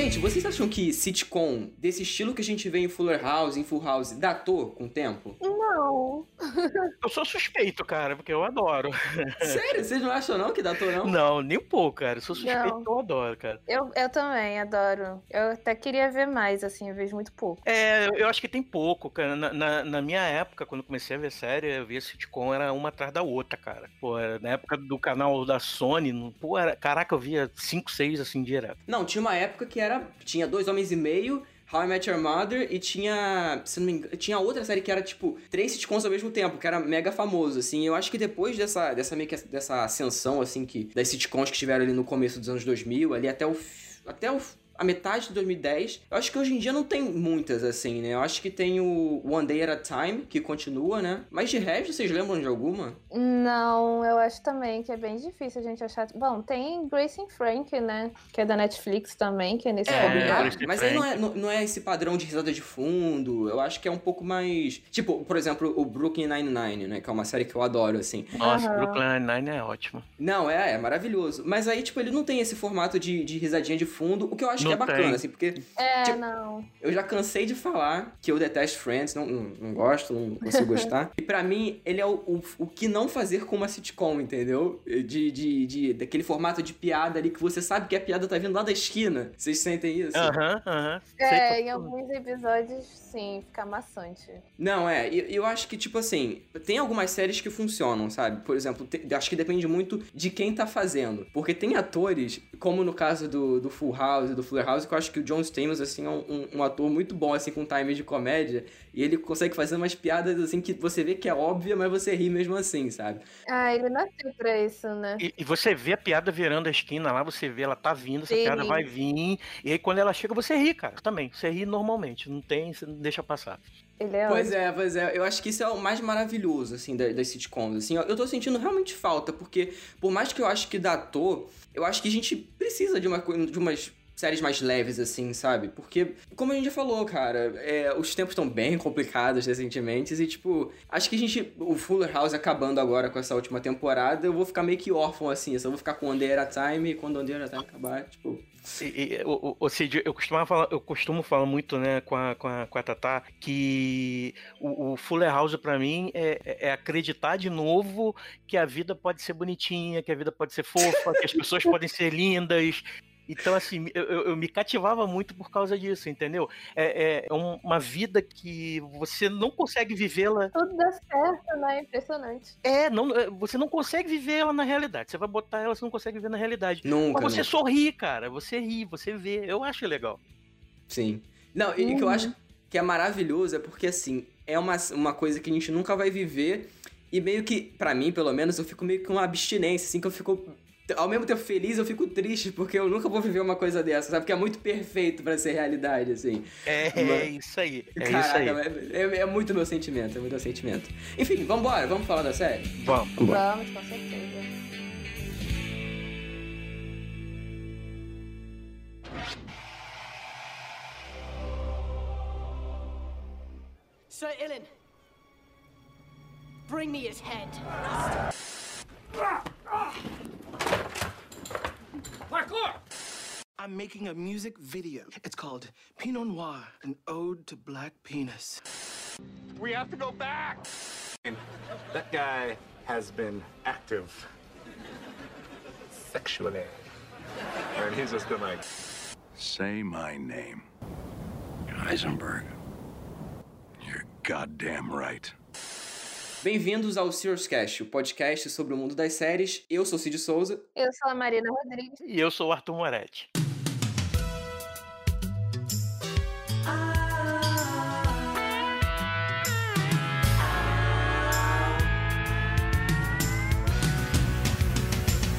Gente, vocês acham que sitcom desse estilo que a gente vê em Fuller House, em Full House, datou com o tempo? Não. Eu sou suspeito, cara, porque eu adoro. Sério? Vocês não acham não que datou, não? Não, nem um pouco, cara. Eu sou suspeito Não. que eu adoro, cara. Eu, eu também adoro. Eu até queria ver mais, assim, eu vejo muito pouco. É, eu acho que tem pouco, cara. Na, na, na minha época, quando eu comecei a ver série, eu via sitcom, era uma atrás da outra, cara. Pô, era na época do canal da Sony, pô, era, caraca, eu via 5, 6 assim direto. Não, tinha uma época que era. Tinha dois homens e meio. How I Met Your Mother e tinha, se não me engano, tinha outra série que era tipo três sitcoms ao mesmo tempo, que era mega famoso, assim. Eu acho que depois dessa dessa meio que dessa ascensão assim que das sitcoms que tiveram ali no começo dos anos 2000, ali até o até o a metade de 2010. Eu acho que hoje em dia não tem muitas assim, né? Eu acho que tem o One Day at a Time, que continua, né? Mas de resto, vocês lembram de alguma? Não, eu acho também que é bem difícil a gente achar. Bom, tem Grace and Frank, né? Que é da Netflix também, que é nesse É, mas aí não é, não, não é esse padrão de risada de fundo. Eu acho que é um pouco mais. Tipo, por exemplo, o Brooklyn Nine-Nine, né? Que é uma série que eu adoro, assim. Nossa, Aham. Brooklyn Nine-Nine é ótimo. Não, é, é maravilhoso. Mas aí, tipo, ele não tem esse formato de, de risadinha de fundo, o que eu acho Não que é bacana, tem. assim, porque É, Tipo- não. eu já cansei de falar que eu detesto Friends, não, não, não gosto, não consigo gostar. E pra mim, ele é o, o, o que não fazer com uma sitcom, entendeu? De, de, de, daquele formato de piada ali que você sabe que a piada tá vindo lá da esquina. Vocês sentem isso? Aham, aham. Sei É, em to- alguns episódios, sim, fica maçante. Não, é, e eu acho que, tipo assim, tem algumas séries que funcionam, sabe? Por exemplo, te- acho que depende muito de quem tá fazendo. Porque tem atores, como no caso do, do Full House e do Fuller House, que eu acho que o John Stamos, assim, é um, um- ator muito bom, assim, com time de comédia. E ele consegue fazer umas piadas, assim, que você vê que é óbvia, mas você ri mesmo assim, sabe? Ah, ele nasceu pra isso, né? E, e você vê a piada virando a esquina lá, você vê ela tá vindo, essa Sim. piada vai vir. E aí quando ela chega, você ri, cara. Também. Você ri normalmente. Não tem, você não deixa passar. Ele é Pois ótimo. é, pois é. Eu acho que isso é o mais maravilhoso, assim, da- das sitcoms. Assim, eu eu tô sentindo realmente falta, porque por mais que eu acho que datou, eu acho que a gente precisa de, uma, de umas séries mais leves, assim, sabe? Porque, como a gente já falou, cara, é, os tempos estão bem complicados recentemente e, tipo, acho que a gente, o Fuller House acabando agora com essa última temporada, eu vou ficar meio que órfão, assim, eu só vou ficar com at a Time e quando at a Time acabar, tipo... E, e, o, o, Cid, eu costumava falar, eu costumo falar muito, né, com a, com a, com a Tatá, que o, o Fuller House pra mim é, é- é acreditar de novo que a vida pode ser bonitinha, que a vida pode ser fofa, que as pessoas podem ser lindas. Então, assim, eu, eu- eu me cativava muito por causa disso, entendeu? É, é um- uma vida que você não consegue vivê-la. Tudo dá certo, né? Impressionante. É, não, é, você não consegue viver ela na realidade. Você vai botar ela, você não consegue viver na realidade. Nunca, Mas você né? sorri, cara. Você ri, você vê. Eu acho legal. Sim. Não, e o que eu acho que é maravilhoso é porque, assim, é uma, uma coisa que a gente nunca vai viver. E meio que, pra mim, pelo menos, eu fico meio com uma abstinência, assim, que eu fico. Ao mesmo tempo feliz, eu fico triste, porque eu nunca vou viver uma coisa dessa, sabe? Porque é muito perfeito pra ser realidade, assim. É, Mas- é isso aí. É isso Caraca, aí. é, é- é muito meu sentimento, é muito meu sentimento. Enfim, vambora, vamos falar da série? Vamos. Vamos, com certeza. Sir Ilan, bring me his head. I'm making a music video. It's called Pinot Noir, an ode to black penis. We have to go back. That guy has been active sexually. And he's just been like, Say my name. Heisenberg. You're goddamn right. Bem-vindos ao Serious Cast, o podcast sobre o mundo das séries. Eu sou Cid Souza. Eu sou a Marina Rodrigues. E eu sou o Arthur Moretti.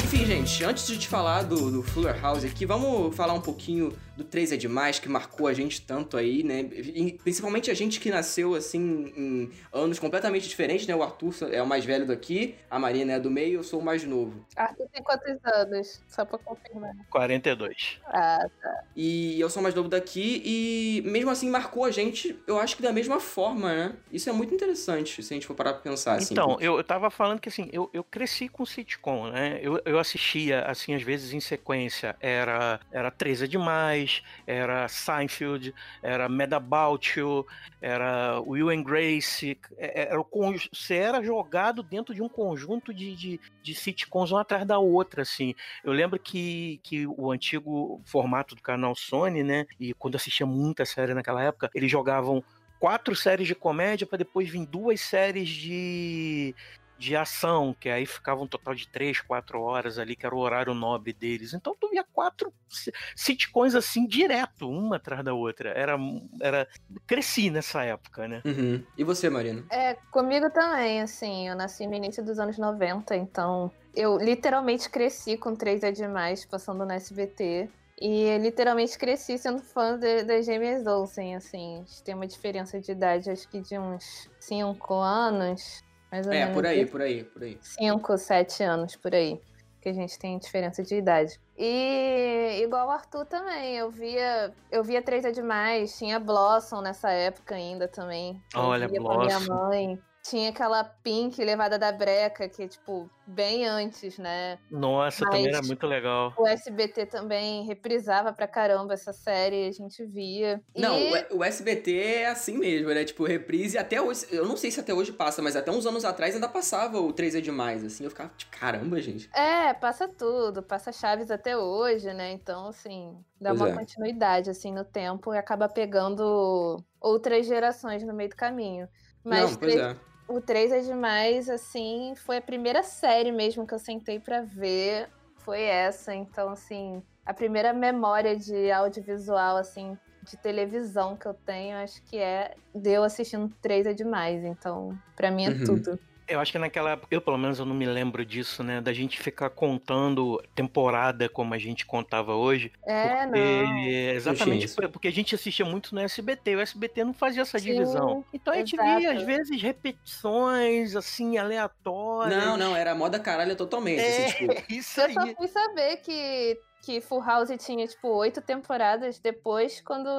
Enfim, gente, antes de te falar do, do Fuller House aqui, vamos falar um pouquinho do 3 é Demais, que marcou a gente tanto aí, né? E, principalmente a gente que nasceu, assim, em anos completamente diferentes, né? O Arthur é o mais velho daqui, a Marina é do meio, eu sou o mais novo. Arthur tem quantos anos? Só pra confirmar. 42. Ah, tá. E eu sou o mais novo daqui, e mesmo assim marcou a gente, eu acho que da mesma forma, né? Isso é muito interessante, se a gente for parar pra pensar, assim. Então, eu, eu tava falando que assim, eu, eu cresci com sitcom, né? Eu, eu assistia, assim, às vezes em sequência, era, era 13 é demais, Era Seinfeld, era Mad About You, era Will and Grace. é- é- Era, você era jogado dentro de um conjunto de, de, de sitcoms uma atrás da outra, assim. Eu lembro que, que o antigo formato do canal Sony, né? E quando assistia muita série naquela época, eles jogavam quatro séries de comédia para depois vir duas séries de, de ação, que aí ficava um total de três, quatro horas ali, que era o horário nobre deles. Então tu via quatro si- sitcoms assim direto, uma atrás da outra. Era, era cresci nessa época, né? Uhum. E você, Marina? É, comigo também, assim, eu nasci no início dos anos 90, então eu literalmente cresci com 3 é demais, passando no SBT. E eu literalmente cresci sendo fã de- das gêmeas Olsen, assim. A gente tem uma diferença de idade, acho que de uns 5 anos, mais ou É, menos. por aí, por aí, por aí. 5, 7 anos por aí. Que a gente tem diferença de idade. E igual o Arthur também, eu via, eu via 3 é demais, tinha Blossom nessa época ainda também. Eu Olha, via com a minha Blossom. mãe. Tinha aquela Pink levada da breca, que, tipo, bem antes, né? Nossa, também era Mas- muito legal. O SBT também reprisava pra caramba essa série, a gente via. Não, e... o- o SBT é assim mesmo, né? Tipo, reprise até hoje. Eu não sei se até hoje passa, mas até uns anos atrás ainda passava o 3 é demais, assim. Eu ficava, tipo, caramba, gente. É, passa tudo, passa Chaves até hoje, né? Então, assim, dá Pois uma é. continuidade, assim, no tempo e acaba pegando outras gerações no meio do caminho. Mas não, pois três- é. O 3 é demais, assim, foi a primeira série mesmo que eu sentei pra ver, foi essa. Então, assim, a primeira memória de audiovisual, assim, de televisão que eu tenho, acho que é de eu assistindo 3 é demais. Então, pra mim é Uhum. tudo. Eu acho que naquela época, eu pelo menos eu não me lembro disso, né? Da gente ficar contando temporada como a gente contava hoje. É, porque, não. Exatamente, porque a gente assistia muito no SBT, o SBT não fazia essa Sim, divisão. Então a gente exato. via, às vezes, repetições, assim, aleatórias. Não, não, era moda caralho totalmente. É, Assim, tipo, isso Eu aí. só fui saber que, que Full House tinha, tipo, oito temporadas depois, quando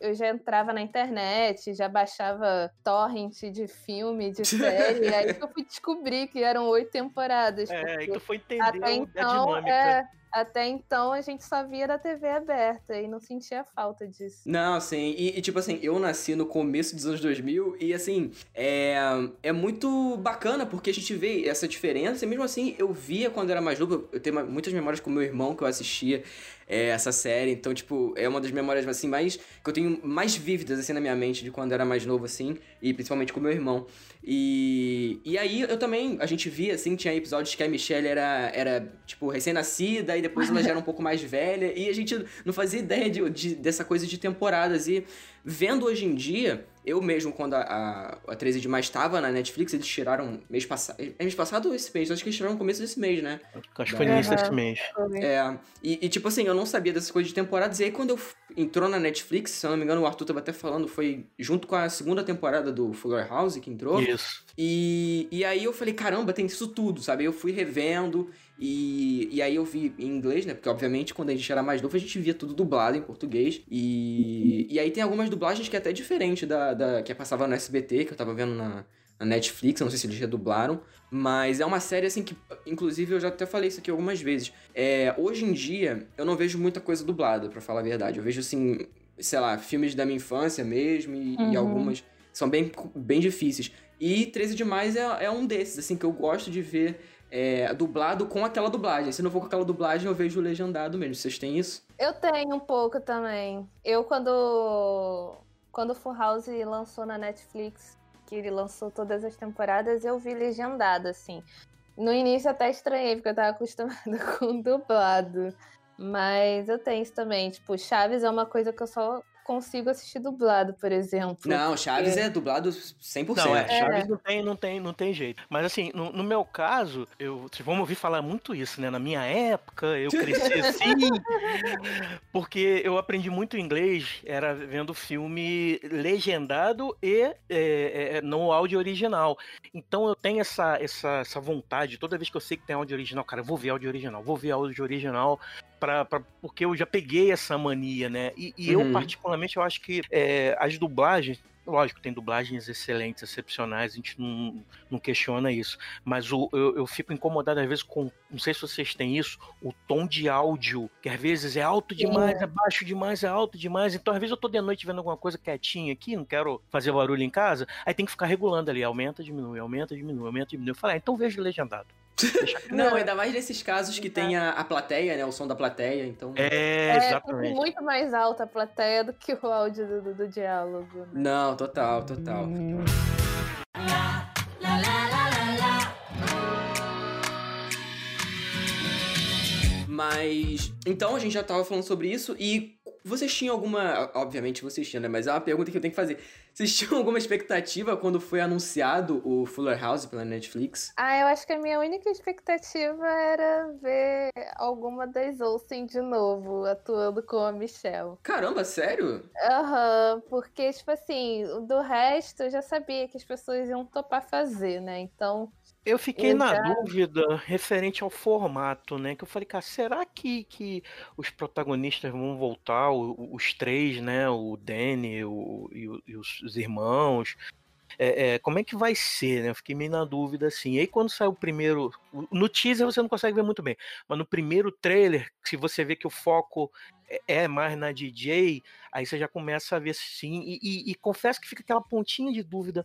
eu já entrava na internet, já baixava torrent de filme, de série, aí que eu fui descobrir que eram oito temporadas. É, porque e tu foi entender até o- a então, dinâmica. é, até então a gente só via da TV aberta e não sentia falta disso. Não, assim, e, e, tipo assim, eu nasci no começo dos anos 2000 e assim, é, é muito bacana porque a gente vê essa diferença e mesmo assim eu via quando era mais novo, eu tenho muitas memórias com meu irmão que eu assistia é, essa série, então tipo, é uma das memórias assim mais, que eu tenho mais vívidas assim na minha mente de quando era mais novo assim, e principalmente com meu irmão. E, e aí eu também, a gente via assim, tinha episódios que a Michelle era, era tipo, recém-nascida e depois ela já era um pouco mais velha e a gente não fazia ideia de, de- dessa coisa de temporadas. E vendo hoje em dia, eu mesmo, quando a, a, a 13 de mais estava na Netflix, eles tiraram mês passado. É mês passado ou esse mês? Acho que eles tiraram no começo desse mês, né? Acho que foi no início desse mês. É, e, e, tipo assim, eu não sabia dessas coisas de temporadas. E aí, quando eu entrou na Netflix, se eu não me engano, o Arthur tava até falando, foi junto com a segunda temporada do Fuller House que entrou. Isso. E, e aí eu falei, caramba, tem isso tudo, sabe? Eu fui revendo e, e aí eu vi em inglês, né? Porque obviamente quando a gente era mais novo a gente via tudo dublado em português. E, e aí tem algumas dublagens que é até diferente da, da que passava no SBT, que eu tava vendo na, na Netflix, não sei se eles redublaram. Mas é uma série assim que, inclusive, eu já até falei isso aqui algumas vezes. É, hoje em dia, eu não vejo muita coisa dublada, pra falar a verdade. Eu vejo assim, sei lá, filmes da minha infância mesmo e, e Uhum. algumas são bem, bem difíceis. E 13 Demais é, é um desses, assim, que eu gosto de ver é, dublado com aquela dublagem. Se não for com aquela dublagem, eu vejo legendado mesmo. Vocês têm isso? Eu tenho um pouco também. Eu, quando, quando Full House lançou na Netflix, que ele lançou todas as temporadas, eu vi legendado, assim. No início até estranhei, porque eu tava acostumada com dublado. Mas eu tenho isso também. Tipo, Chaves é uma coisa que eu só consigo assistir dublado, por exemplo. Não, Chaves é dublado 100%. Não, é, É. Chaves não tem, não tem, não tem jeito. Mas assim, no, no meu caso, eu, vocês vão ouvir falar muito isso, né? Na minha época, eu cresci assim, porque eu aprendi muito inglês, era vendo filme legendado e é, é, no áudio original. Então eu tenho essa, essa, essa vontade, toda vez que eu sei que tem áudio original, cara, eu vou ver áudio original, vou ver áudio original, pra, pra, porque eu já peguei essa mania, né? E, e eu, Uhum. particularmente, eu acho que é, as dublagens lógico, tem dublagens excelentes, excepcionais, a gente não, não questiona isso. Mas o, eu, eu fico incomodado às vezes com, não sei se vocês têm isso, o tom de áudio, que às vezes é alto demais, é baixo demais, é alto demais. Então, às vezes eu tô de noite vendo alguma coisa quietinha aqui, não quero fazer barulho em casa, aí tem que ficar regulando ali, aumenta, diminui, aumenta, diminui, aumenta, diminui. Eu falei, ah, então vejo legendado. Não, ainda mais nesses casos que tem a, a plateia, né? O som da plateia, então. É, É exatamente. muito mais alta a plateia do que o áudio do, do, do diálogo. né? Não, total, total. Mas. Então a gente já tava falando sobre isso e vocês tinham alguma. Obviamente vocês tinham, né? Mas é uma pergunta que eu tenho que fazer. Vocês tinham alguma expectativa quando foi anunciado o Fuller House pela Netflix? Ah, eu acho que a minha única expectativa era ver alguma das Olsen de novo, atuando com a Michelle. Caramba, sério? Aham, porque, tipo assim, do resto eu já sabia que as pessoas iam topar fazer, né? Então, Eu fiquei na Exato. dúvida referente ao formato, né? Que eu falei, cara, será que, que os protagonistas vão voltar, o- os três, né? O Danny o- e, o- e os, os irmãos? É, é, como é que vai ser, né? Eu fiquei meio na dúvida, assim. E aí, quando saiu o primeiro. No teaser você não consegue ver muito bem, mas no primeiro trailer, se você vê que o foco é- é mais na DJ, aí você já começa a ver sim. E, e- e confesso que fica aquela pontinha de dúvida: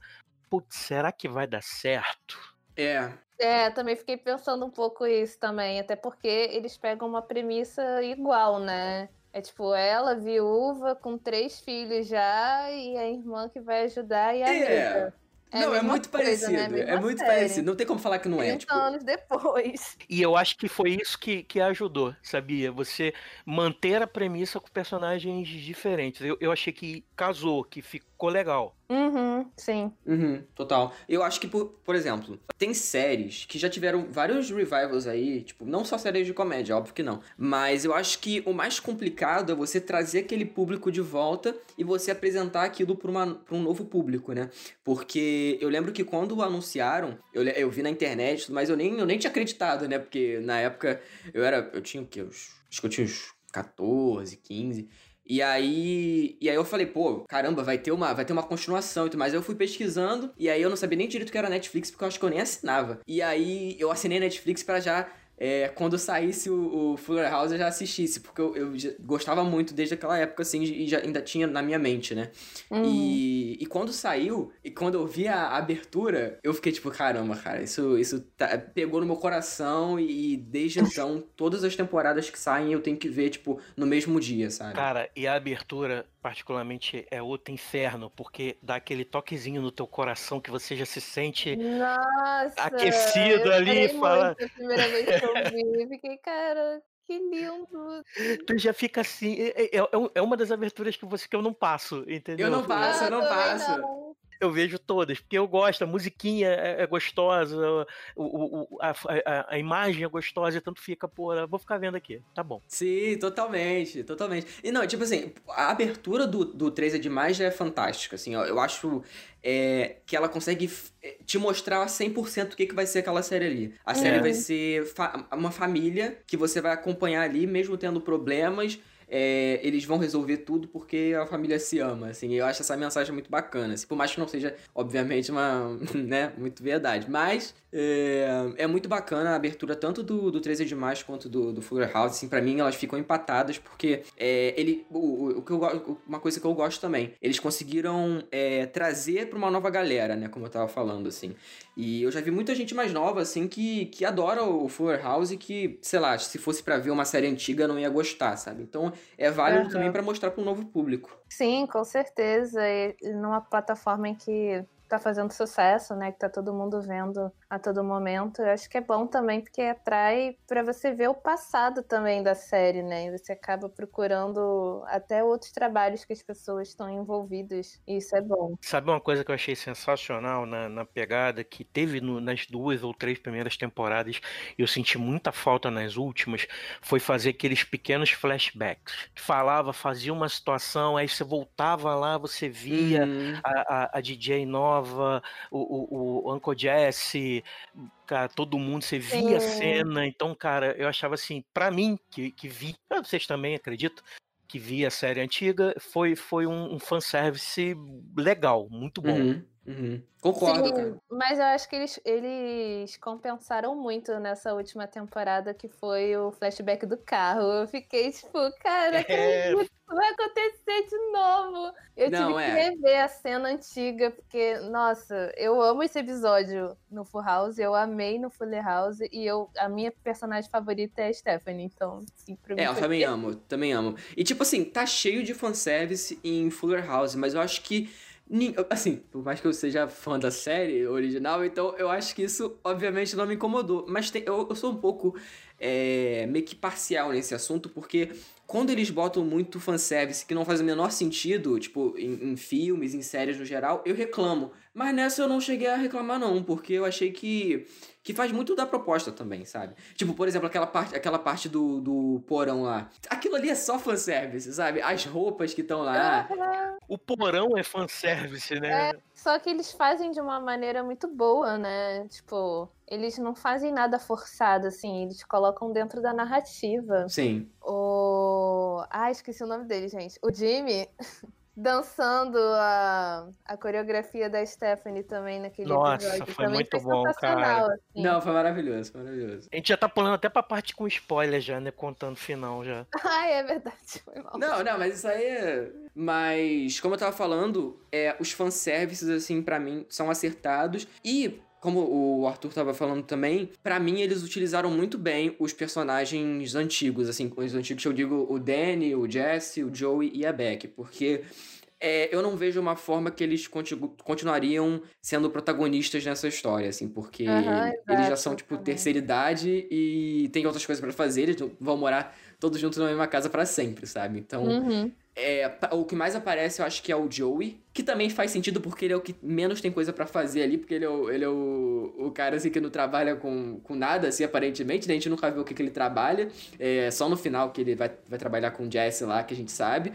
putz, será que vai dar certo? É. é, também fiquei pensando um pouco isso também, até porque eles pegam uma premissa igual, né? É tipo ela, viúva, com três filhos já, e a irmã que vai ajudar e a É. amiga. não, é muito coisa, né? parecido. É Mesma muito série. parecido. Não tem como falar que não é. 30 Tipo, anos depois. E eu acho que foi isso que, que ajudou, sabia? Você manter a premissa com personagens diferentes. Eu, eu achei que casou, que ficou legal. Uhum, sim. Uhum, total. Eu acho que, por, por exemplo, tem séries que já tiveram vários revivals aí, tipo, não só séries de comédia, óbvio que não. Mas eu acho que o mais complicado é você trazer aquele público de volta e você apresentar aquilo pra, uma, pra um novo público, né? Porque eu lembro que quando anunciaram, eu, eu vi na internet, mas eu nem, eu nem tinha acreditado, né? Porque na época eu era. Eu tinha o quê? Acho que eu tinha uns 14, 15. E aí, e aí eu falei, pô, caramba, vai ter uma, vai ter uma continuação e tudo mais. Eu fui pesquisando e aí eu não sabia nem direito que era Netflix porque eu acho que eu nem assinava. E aí eu assinei Netflix pra já é, quando saísse o, o Fuller House eu já assistisse, porque eu, eu gostava muito desde aquela época assim e já ainda tinha na minha mente, né? Uhum. E, e quando saiu, e quando eu vi a abertura, eu fiquei tipo, caramba, cara, isso, isso tá- pegou no meu coração e desde então, todas as temporadas que saem eu tenho que ver, tipo, no mesmo dia, sabe? Cara, e a abertura, particularmente, é outro inferno, porque dá aquele toquezinho no teu coração que você já se sente. Nossa! Aquecido eu ali, fala- muito a primeira vez que eu vi. Fiquei, cara, que lindo. Tu já fica assim. É, é- é é uma das aberturas que, você, que eu não passo, entendeu? Eu não passo, eu não passo. não. Eu vejo todas, porque eu gosto, a musiquinha é, é gostosa, o, o- a, a- a imagem é gostosa, e tanto fica, pô, eu vou ficar vendo aqui. Tá bom. Sim, totalmente, totalmente. E não, tipo assim, a abertura do, do 3 é demais já é fantástica, assim, ó, eu acho é, que ela consegue é, te mostrar 100% o que, que vai ser aquela série ali. A série É. vai ser fa- uma família que você vai acompanhar ali, mesmo tendo problemas, é, eles vão resolver tudo porque a família se ama, assim, eu acho essa mensagem muito bacana, assim, por mais que não seja, obviamente, uma, né, muito verdade, mas é, é muito bacana a abertura tanto do, do 13 é Demais quanto do, do Fuller House, assim, pra mim elas ficam empatadas porque é, ele, o, o- que eu, uma coisa que eu gosto também, eles conseguiram é, trazer pra uma nova galera, né, como eu tava falando, assim, e eu já vi muita gente mais nova, assim, que, que adora o Fuller House e que, sei lá, se fosse pra ver uma série antiga não ia gostar, sabe? Então é válido Aham. também pra mostrar pra um novo público. Sim, com certeza. E numa plataforma em que tá fazendo sucesso, né? Que tá todo mundo vendo a todo momento. Eu acho que é bom também porque atrai pra você ver o passado também da série, né? E você acaba procurando até outros trabalhos que as pessoas estão envolvidas. E isso é bom. Sabe uma coisa que eu achei sensacional na, na pegada que teve no- nas duas ou três primeiras temporadas e eu senti muita falta nas últimas? Foi fazer aqueles pequenos flashbacks. Falava, fazia uma situação, aí você voltava lá, você via Uhum. a, a, a DJ nova, o, o, o Uncle Jesse, cara, todo mundo, você via a cena. Então, cara, eu achava assim, pra mim, que, que vi, vocês também acredito, que via a série antiga, foi, foi um, um fanservice legal, muito bom. Uhum, uhum. Concordo, Sim, cara. mas eu acho que eles, eles compensaram muito nessa última temporada, que foi o flashback do carro. Eu fiquei tipo, cara, É. que vai acontecer de novo. Eu Não, tive que é. rever a cena antiga, porque, nossa, eu amo esse episódio no Full House, eu amei no Fuller House, e eu, a minha personagem favorita é a Stephanie, então, sim, pra mim É, eu também amo, também amo. E tipo assim, tá cheio de fanservice em Fuller House, mas eu acho que. Assim, por mais que eu seja fã da série original, então eu acho que isso, obviamente, não me incomodou. Mas tem- eu, eu sou um pouco é, meio que parcial nesse assunto, porque quando eles botam muito fanservice que não faz o menor sentido, tipo, em, em filmes, em séries no geral, eu reclamo. Mas nessa eu não cheguei a reclamar, não, porque eu achei que que faz muito da proposta também, sabe? Tipo, por exemplo, aquela parte, aquela parte do, do porão lá. Aquilo ali é só fanservice, sabe? As roupas que estão lá. O porão é fanservice, né? Só que eles fazem de uma maneira muito boa, né? Tipo, eles não fazem nada forçado, assim, eles colocam dentro da narrativa. Sim. O. Ah, esqueci o nome dele, gente. O Jimmy dançando a, a coreografia da Stephanie também naquele Nossa, episódio. foi também muito foi bom, cara. assim. Não, foi maravilhoso, foi maravilhoso. A gente já tá pulando até pra parte com spoiler já, né? Contando o final já. Ai, é verdade. Foi mal. Não, não, mas isso aí é. Mas, como eu tava falando, é, os fanservices, assim, pra mim, são acertados. E, como o Arthur tava falando também, pra mim eles utilizaram muito bem os personagens antigos, assim, os antigos que eu digo o Danny, o Jesse, o Joey e a Beck, porque. é, eu não vejo uma forma que eles contigu- continuariam sendo protagonistas nessa história, assim, porque Aham, eles já são, tipo, terceira idade e tem outras coisas pra fazer, eles vão morar todos juntos na mesma casa pra sempre, sabe? Então, Uhum. É, o que mais aparece eu acho que é o Joey, que também faz sentido porque ele é o que menos tem coisa pra fazer ali, porque ele é o, ele é o, o cara assim que não trabalha com, com nada, assim, aparentemente, né? A gente nunca vê o que, que ele trabalha, é só no final que ele vai, vai trabalhar com o Jesse lá, que a gente sabe.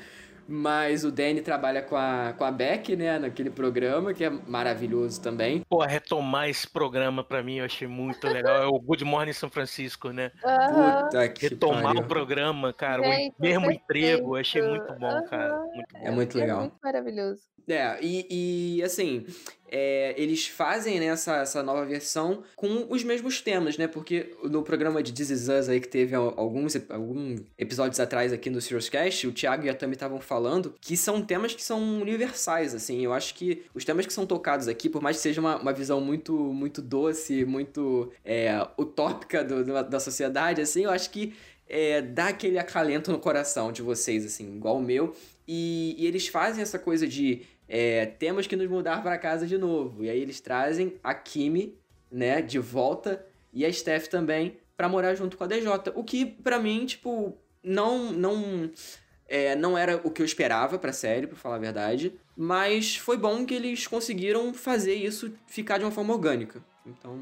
Mas o Danny trabalha com a, com a Beck, né, naquele programa, que é maravilhoso também. Pô, retomar esse programa pra mim eu achei muito legal. É o Good Morning São Francisco, né? Puta que Retomar pariu. o programa, cara. Gente, o mesmo perfeito. emprego, eu achei muito bom, cara. Muito bom. É muito legal. É muito maravilhoso. É, e, e, assim, é, eles fazem né, essa, essa nova versão com os mesmos temas, né? Porque no programa de This Is Us aí que teve al- alguns, alguns episódios atrás aqui no Serious Cast, o Thiago e a Tami estavam falando que são temas que são universais, assim. Eu acho que os temas que são tocados aqui, por mais que seja uma, uma visão muito, muito doce, muito é, utópica do- do- da sociedade, assim, eu acho que é, dá aquele acalento no coração de vocês, assim, igual o meu. E, e eles fazem essa coisa de é, temos que nos mudar para casa de novo. E aí eles trazem a Kimi, né, de volta e a Steph também pra morar junto com a DJ. O que pra mim, tipo, não não é, não era o que eu esperava pra série, pra falar a verdade, mas foi bom que eles conseguiram fazer isso ficar de uma forma orgânica. Então,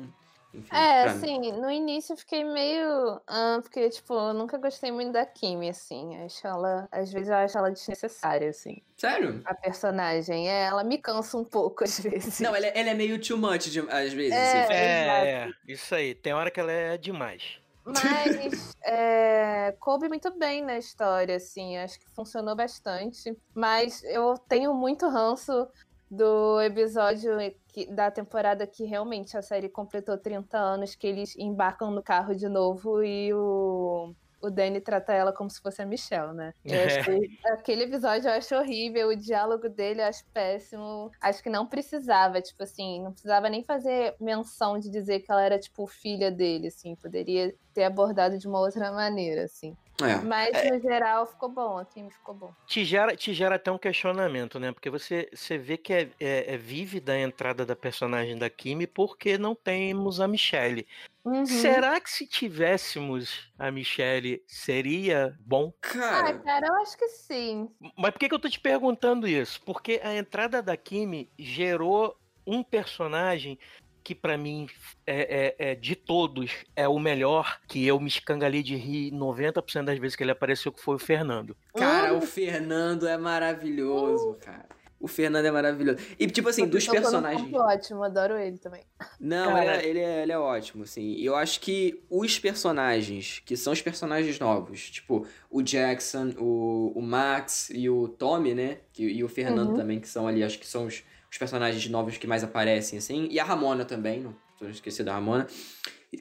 enfim, É, pra mim. assim, no início eu fiquei meio. Ah, porque, tipo, eu nunca gostei muito da Kimi, assim. Acho ela. Às vezes eu acho ela desnecessária, assim. Sério? A personagem. É, ela me cansa um pouco, às vezes. Não, ela, é- ela é meio too much de- às vezes. É, assim. É, é, isso aí. Tem hora que ela é demais. Mas é, coube muito bem na história, assim. Acho que funcionou bastante. Mas eu tenho muito ranço do episódio que- da temporada que realmente a série completou 30 anos, que eles embarcam no carro de novo e o, o Danny trata ela como se fosse a Michelle, né? Eu É. achei- aquele episódio eu acho horrível, o diálogo dele eu acho péssimo. Acho que não precisava, tipo assim, não precisava nem fazer menção de dizer que ela era, tipo, filha dele, assim. Poderia ter abordado de uma outra maneira, assim. É. Mas, no geral, ficou bom. A Kim ficou bom. Te gera, te gera até um questionamento, né? Porque você, você vê que é, é, é vívida a entrada da personagem da Kimi porque não temos a Michelle. Uhum. Será que se tivéssemos a Michelle seria bom? Ah, Cara, cara, eu acho que sim. Mas por que, que eu tô te perguntando isso? Porque a entrada da Kimi gerou um personagem que pra mim é, é- é, de todos é o melhor, que eu me escangalhei de rir 90% das vezes que ele apareceu, que foi o Fernando. cara, o Fernando é maravilhoso, cara. O Fernando é maravilhoso. E, tipo assim, dos personagens. ponto Ótimo, adoro ele também. Não, ele é, ele, é, ele é ótimo, assim. E eu acho que os personagens, que são os personagens novos, tipo o Jackson, o, o Max e o Tommy, né? Que, e o Fernando Uhum. também, que são ali, acho que são os, os personagens novos que mais aparecem, assim. E a Ramona também, não esqueci da Ramona.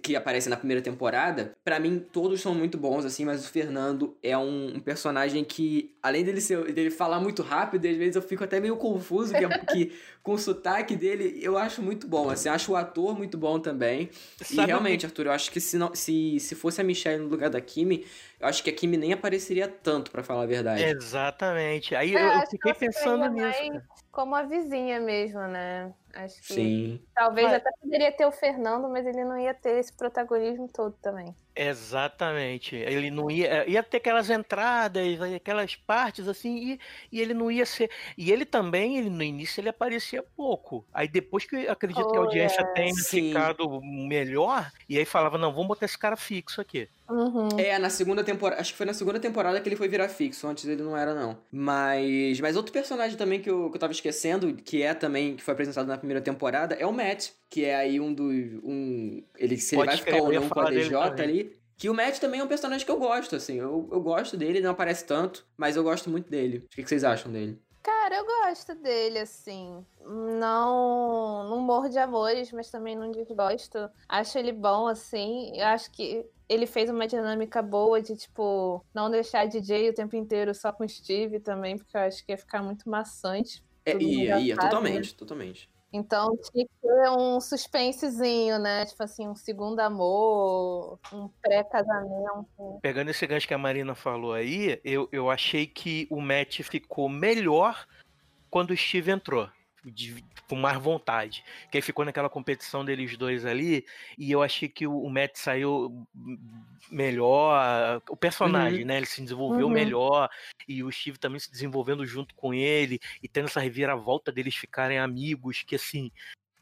Que aparece na primeira temporada. Pra mim, todos são muito bons, assim, mas o Fernando é um, um personagem que, além dele, ser, dele falar muito rápido, às vezes eu fico até meio confuso, que, é- que com o sotaque dele, eu acho muito bom, assim, acho o ator muito bom também. E Sabe o realmente, Arthur, eu acho que se, não, se, se fosse a Michelle no lugar da Kimi, eu acho que a Kimi nem apareceria tanto, pra falar a verdade. Exatamente. Aí É, eu, eu que fiquei pensando nisso. Como a vizinha mesmo, né? Acho que Sim. talvez Mas- até poderia ter o Fernando, mas ele não ia ter esse protagonismo todo também. Exatamente. Ele não ia. Ia ter aquelas entradas, aquelas partes assim, e, e ele não ia ser. E ele também, ele, no início, ele aparecia pouco. Aí depois que acredito que a Oh, audiência é. tenha Sim. ficado melhor, e aí falava, não, vamos botar esse cara fixo aqui. Uhum. É, na segunda temporada. Acho que foi na segunda temporada que ele foi virar fixo. Antes ele não era, não. Mas. Mas outro personagem também que eu, que eu tava esquecendo, que é também, que foi apresentado na primeira temporada, é o Matt. Que é aí um dos. Um, ele, se ele vai ficar ou não com a DJ ali. Que o Matt também é um personagem que eu gosto, assim. Eu, eu gosto dele, não aparece tanto, mas eu gosto muito dele. O que, que vocês acham dele? Cara, eu gosto dele, assim. Não, não morro de amores, mas também não desgosto. Acho ele bom, assim. Eu acho que ele fez uma dinâmica boa de, tipo, não deixar a DJ o tempo inteiro só com o Steve também, porque eu acho que ia ficar muito maçante. É, ia, ia, sabe, totalmente, totalmente. Então tinha que ter um suspensezinho, né? Tipo assim, um segundo amor, um pré-casamento. Pegando esse gancho que a Marina falou aí, eu, eu achei que o Matt ficou melhor quando o Steve entrou. De- com mais vontade. Que aí ficou naquela competição deles dois ali, e eu achei que o, o Matt saiu melhor, o personagem, né? Ele se desenvolveu Uhum. melhor, e o Steve também se desenvolvendo junto com ele, e tendo essa reviravolta deles ficarem amigos, que assim.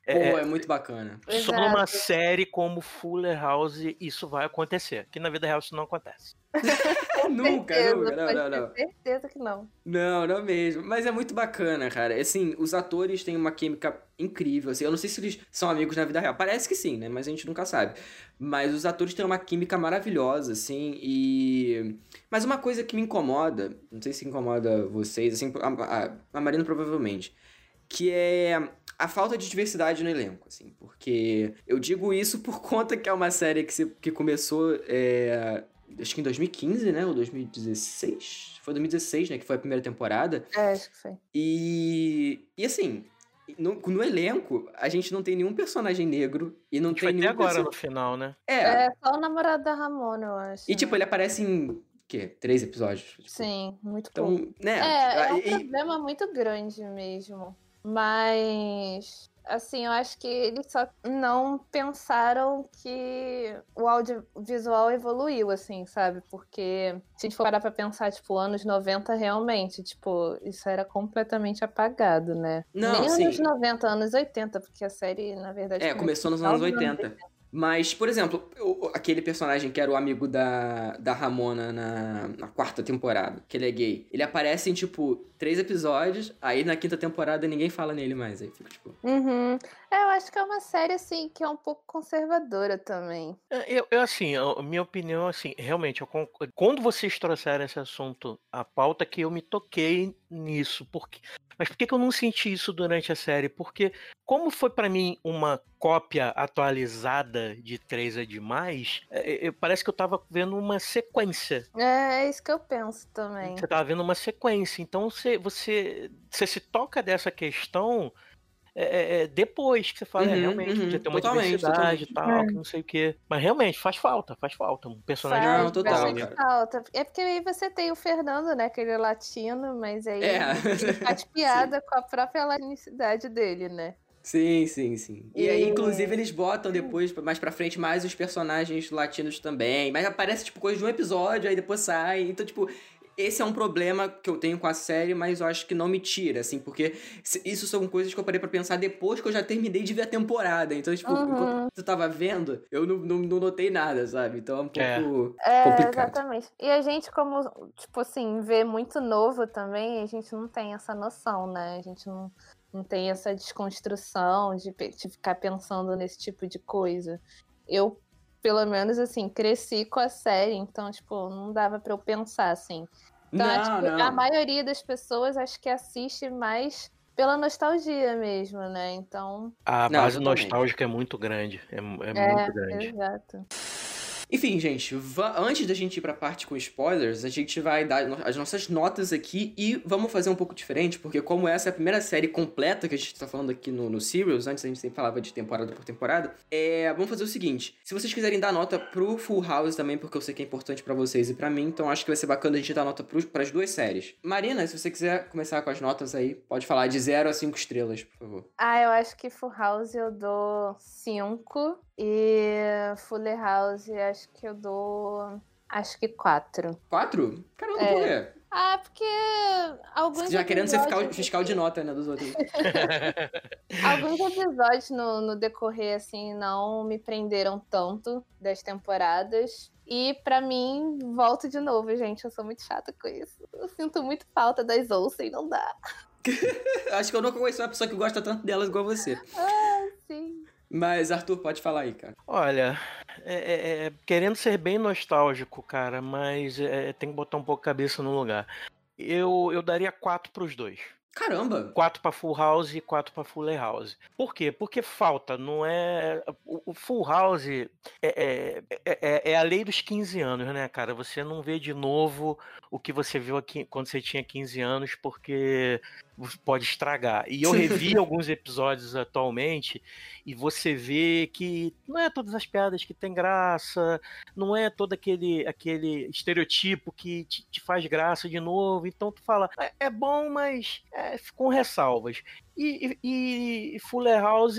Pô, é- é muito bacana. só numa Exato. série como Fuller House isso vai acontecer. Que na vida real isso não acontece. nunca, Certeza, nunca, não, não, não. certeza que não. Não, não mesmo. Mas é muito bacana, cara. Assim, os atores têm uma química incrível. Assim, eu não sei se eles são amigos na vida real. Parece que sim, né? Mas a gente nunca sabe. Mas os atores têm uma química maravilhosa, assim. E. Mas uma coisa que me incomoda, não sei se incomoda vocês, assim, a, a, a Marina provavelmente, que é a falta de diversidade no elenco, assim. Porque eu digo isso por conta que é uma série que, se, que começou. é, Acho que em 2015, né? Ou 2016? Foi 2016, né? Que foi a primeira temporada. É, acho que foi. E, e assim, no, no elenco, a gente não tem nenhum personagem negro e não A gente tem nenhum agora perso- no final, né? É. É só o namorado da Ramona, eu acho. E tipo, ele aparece em o quê? Três episódios? Tipo, Sim, muito pouco. Então, né? É, é um e- problema muito grande mesmo. Mas, assim, eu acho que eles só não pensaram que o audiovisual evoluiu, assim, sabe? Porque se a gente for parar pra pensar, tipo, anos 90, realmente, tipo, isso era completamente apagado, né? Não, Nem sim. anos 90, anos 80, porque a série, na verdade. É, começou nos no anos final dos 80. Mas, por exemplo, o- aquele personagem que era o amigo da, da Ramona na, na quarta temporada, que ele é gay, ele aparece em, tipo, três episódios, aí na quinta temporada ninguém fala nele mais. Aí fica, tipo. Uhum. É, eu acho que é uma série, assim, que é um pouco conservadora também. É, Eu, eu, assim, minha opinião, assim, realmente, eu quando vocês trouxeram esse assunto à pauta, que eu me toquei nisso, porque, mas por que, que eu não senti isso durante a série? Porque, como foi pra mim uma cópia atualizada de Três é Demais, é, é, parece que eu tava vendo uma sequência. É, é isso que eu penso também. Você tava vendo uma sequência, então você, você, você se toca dessa questão é, é, é, depois que você fala, é, Uhum, realmente, uhum, podia ter uma totalmente, diversidade e tal, que não sei o quê. Mas realmente, faz falta, faz falta. Um personagem Faz Não, total, cara. falta. É porque aí você tem o Fernando, né? Que ele é latino, mas aí É. ele faz piada com a própria latinicidade dele, né? Sim, sim, sim. E aí, inclusive, eles botam depois, mais pra frente, mais os personagens latinos também. Mas aparece, tipo, coisa de um episódio, aí depois sai. Então, tipo, esse é um problema que eu tenho com a série, mas eu acho que não me tira, assim, porque isso são coisas que eu parei pra pensar depois que eu já terminei de ver a temporada. Então, tipo, Uhum. enquanto tu tava vendo, eu não, não, não notei nada, sabe? Então é um É. pouco É, complicado. exatamente. E a gente, como, tipo assim, vê muito novo também, a gente não tem essa noção, né? A gente não, não tem essa desconstrução de, de ficar pensando nesse tipo de coisa. Eu, pelo menos, assim, cresci com a série, então, tipo, não dava pra eu pensar, assim. Então, não, acho que a não. maioria das pessoas acho que assiste mais pela nostalgia mesmo, né? Então, A Não, base totalmente. nostálgica é muito grande. É, é é, muito grande. exato. Enfim, gente, antes da gente ir pra parte com spoilers, a gente vai dar as nossas notas aqui e vamos fazer um pouco diferente, porque como essa é a primeira série completa que a gente tá falando aqui no, no Serials, antes a gente sempre falava de temporada por temporada, é, vamos fazer o seguinte, se vocês quiserem dar nota pro Full House também, porque eu sei que é importante pra vocês e pra mim, então acho que vai ser bacana a gente dar nota pros, pras duas séries. Marina, se você quiser começar com as notas aí, pode falar de 0 a 5 estrelas, por favor. Ah, eu acho que Full House eu dou 5 e Fuller House acho que eu dou acho que 4. 4? Caramba, É. por quê? Ah, porque alguns Já querendo ser fiscal, fiscal de nota, né, dos outros. Alguns episódios no, no decorrer assim não me prenderam tanto das temporadas. E pra mim, volto de novo, gente. Eu sou muito chata com isso. Eu sinto muito falta das Olsen, não dá. Acho que eu nunca conheci uma pessoa que gosta tanto delas igual você. Sim. Mas, Arthur, pode falar aí, cara. Olha, é- é- é, querendo ser bem nostálgico, cara, mas é, tem que botar um pouco a cabeça no lugar. Eu, eu daria quatro pros dois. Caramba! Quatro pra Full House e quatro pra Fuller House. Por quê? Porque falta, não é. O, o Full House é, é, é, é a lei dos 15 anos, né, cara? Você não vê de novo o que você viu aqui quando você tinha 15 anos, porque pode estragar. E eu revi alguns episódios atualmente e você vê que não é todas as piadas que tem graça, não é todo aquele, aquele estereotipo que te, te faz graça de novo. Então tu fala, é, é bom, mas é, com ressalvas. E, e, e Fuller House,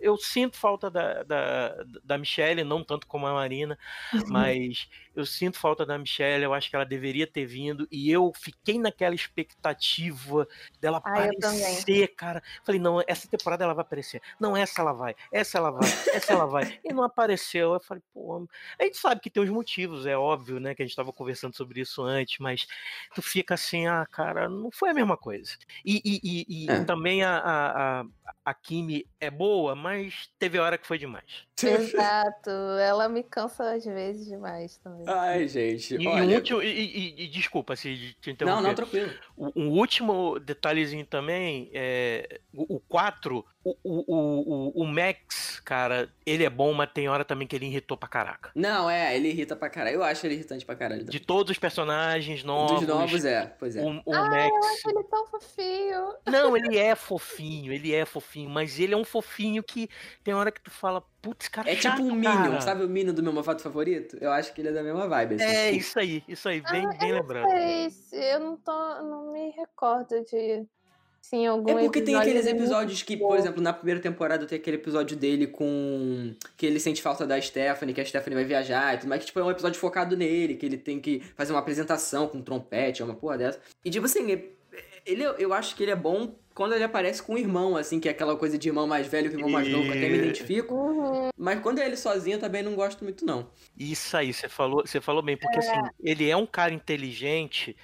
eu sinto falta da, da, da Michelle, não tanto como a Marina, mas eu sinto falta da Michelle, eu acho que ela deveria ter vindo, e eu fiquei naquela expectativa dela Ah, aparecer, cara. Falei, não, essa temporada ela vai aparecer. Não, essa ela vai, essa ela vai, essa ela vai. E não apareceu. Eu falei, pô, a gente sabe que tem os motivos, é óbvio, né? Que a gente tava conversando sobre isso antes, mas tu fica assim, ah, cara, não foi a mesma coisa. E, e, e, e É. também a, a, a, a Kimi é boa, mas teve hora que foi demais. Exato. Ela me cansa às vezes demais também. Ai, gente. E, olha... último, e, e- e desculpa se te interromper. Não, não, tranquilo. Um último detalhezinho também, é, o 4, o, o, o, o Max, cara, ele é bom, mas tem hora também que ele irritou pra caraca. Não, é, ele irrita pra caralho. Eu acho ele irritante pra caralho. De todos os personagens novos. Dos novos, é. Pois é. O, o Ah, Max. Ele é tão fofinho. Não, ele é fofinho, ele é fofinho, mas ele é um fofinho que tem hora que tu fala, putz, cara, É chato, tipo um Minion, cara. sabe o Minion do meu malvado favorito? Eu acho que ele é da mesma vibe. assim. É, isso aí, isso aí, bem, Ah, bem eu lembrado. Sei, se- eu não tô. não me recordo de. Sim, algum É porque tem aqueles muito episódios que, por exemplo, na primeira temporada tem aquele episódio dele com. que ele sente falta da Stephanie, que a Stephanie vai viajar e tudo mais, que tipo, é um episódio focado nele, que ele tem que fazer uma apresentação com um trompete, é uma porra dessa. E tipo assim, é- ele, eu acho que ele é bom quando ele aparece com o irmão, assim, que é aquela coisa de irmão mais velho que irmão mais novo, que até me identifico. Uhum. Mas quando é ele sozinho, eu também não gosto muito, não. Isso aí, você falou, você falou bem, porque assim, ele é um cara inteligente,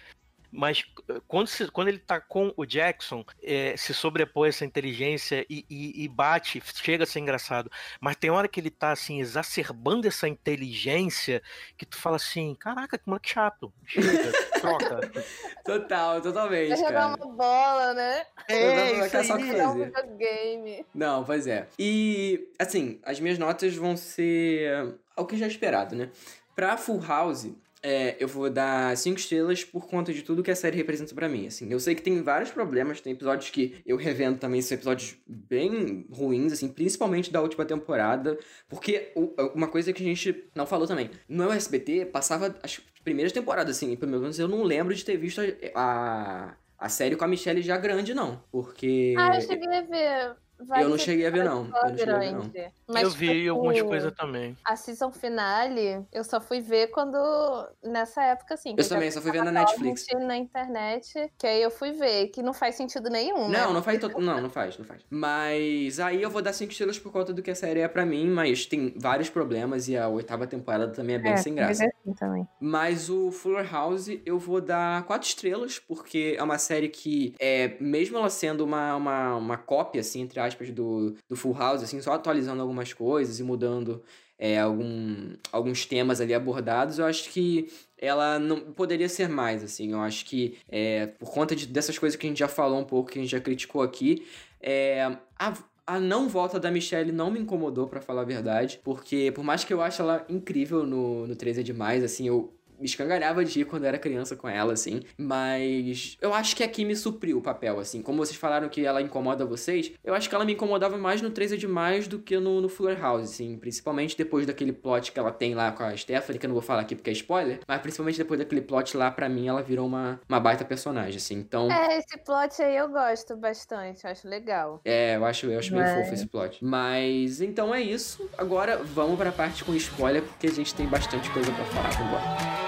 mas eh, quando, se- quando ele tá com o Jackson, eh, se sobrepõe essa inteligência e, e- e bate, chega a ser engraçado. Mas tem hora que ele tá assim, exacerbando essa inteligência que tu fala assim, caraca, que moleque chato. Chega, troca. Total, totalmente, Vai jogar cara. uma bola, né? É, Vai isso aí. É um videogame. Não, pois é. E, assim, as minhas notas vão ser o que já é esperado, né? Pra Full House, é, eu vou dar cinco estrelas por conta de tudo que a série representa pra mim, assim. Eu sei que tem vários problemas, tem episódios que eu revendo também, são episódios bem ruins, assim, principalmente da última temporada, porque uma coisa que a gente não falou também, no SBT passava as primeiras temporadas, assim, pelo menos eu não lembro de ter visto a, a, a série com a Michelle já grande, não, porque... Ah, eu cheguei a ver. Vai Eu não cheguei a ver, não. Eu não cheguei a ver, não. Mas, eu vi tipo, algumas coisas também. A season finale, eu só fui ver quando. Nessa época, assim. Eu também, só fui ver na Netflix. na internet, que aí eu fui ver, que não faz sentido nenhum, né? Não, não faz, to- não, não faz, não faz. Mas aí eu vou dar cinco estrelas por conta do que a série é pra mim, mas tem vários problemas e a oitava temporada também é bem sem graça. mas é assim também. Mas o Fuller House eu vou dar quatro estrelas, porque é uma série que, é, mesmo ela sendo uma, uma, uma cópia, assim, entre aspas, do, do Full House, assim, só atualizando algumas coisas e mudando é, algum, alguns temas ali abordados, eu acho que ela não poderia ser mais, assim. Eu acho que, é, por conta de- dessas coisas que a gente já falou um pouco, que a gente já criticou aqui, é, a, a não volta da Michelle não me incomodou, pra falar a verdade. Porque, por mais que eu ache ela incrível no, no 3 é Demais, assim, eu me escangalhava de rir quando eu era criança com ela, assim. Mas eu acho que aqui me supriu o papel, assim. Como vocês falaram que ela incomoda vocês, eu acho que ela me incomodava mais no 3 é Demais do que no, no Fuller House, assim. Principalmente depois daquele plot que ela tem lá com a Stephanie, que eu não vou falar aqui porque é spoiler. Mas principalmente depois daquele plot lá, pra mim, ela virou uma, uma baita personagem, assim. Então... É, esse plot aí eu gosto bastante, acho legal. É, eu acho, eu acho Mas- fofo esse plot. Mas então é isso. Agora vamos pra parte com spoiler, porque a gente tem bastante coisa pra falar. Vambora.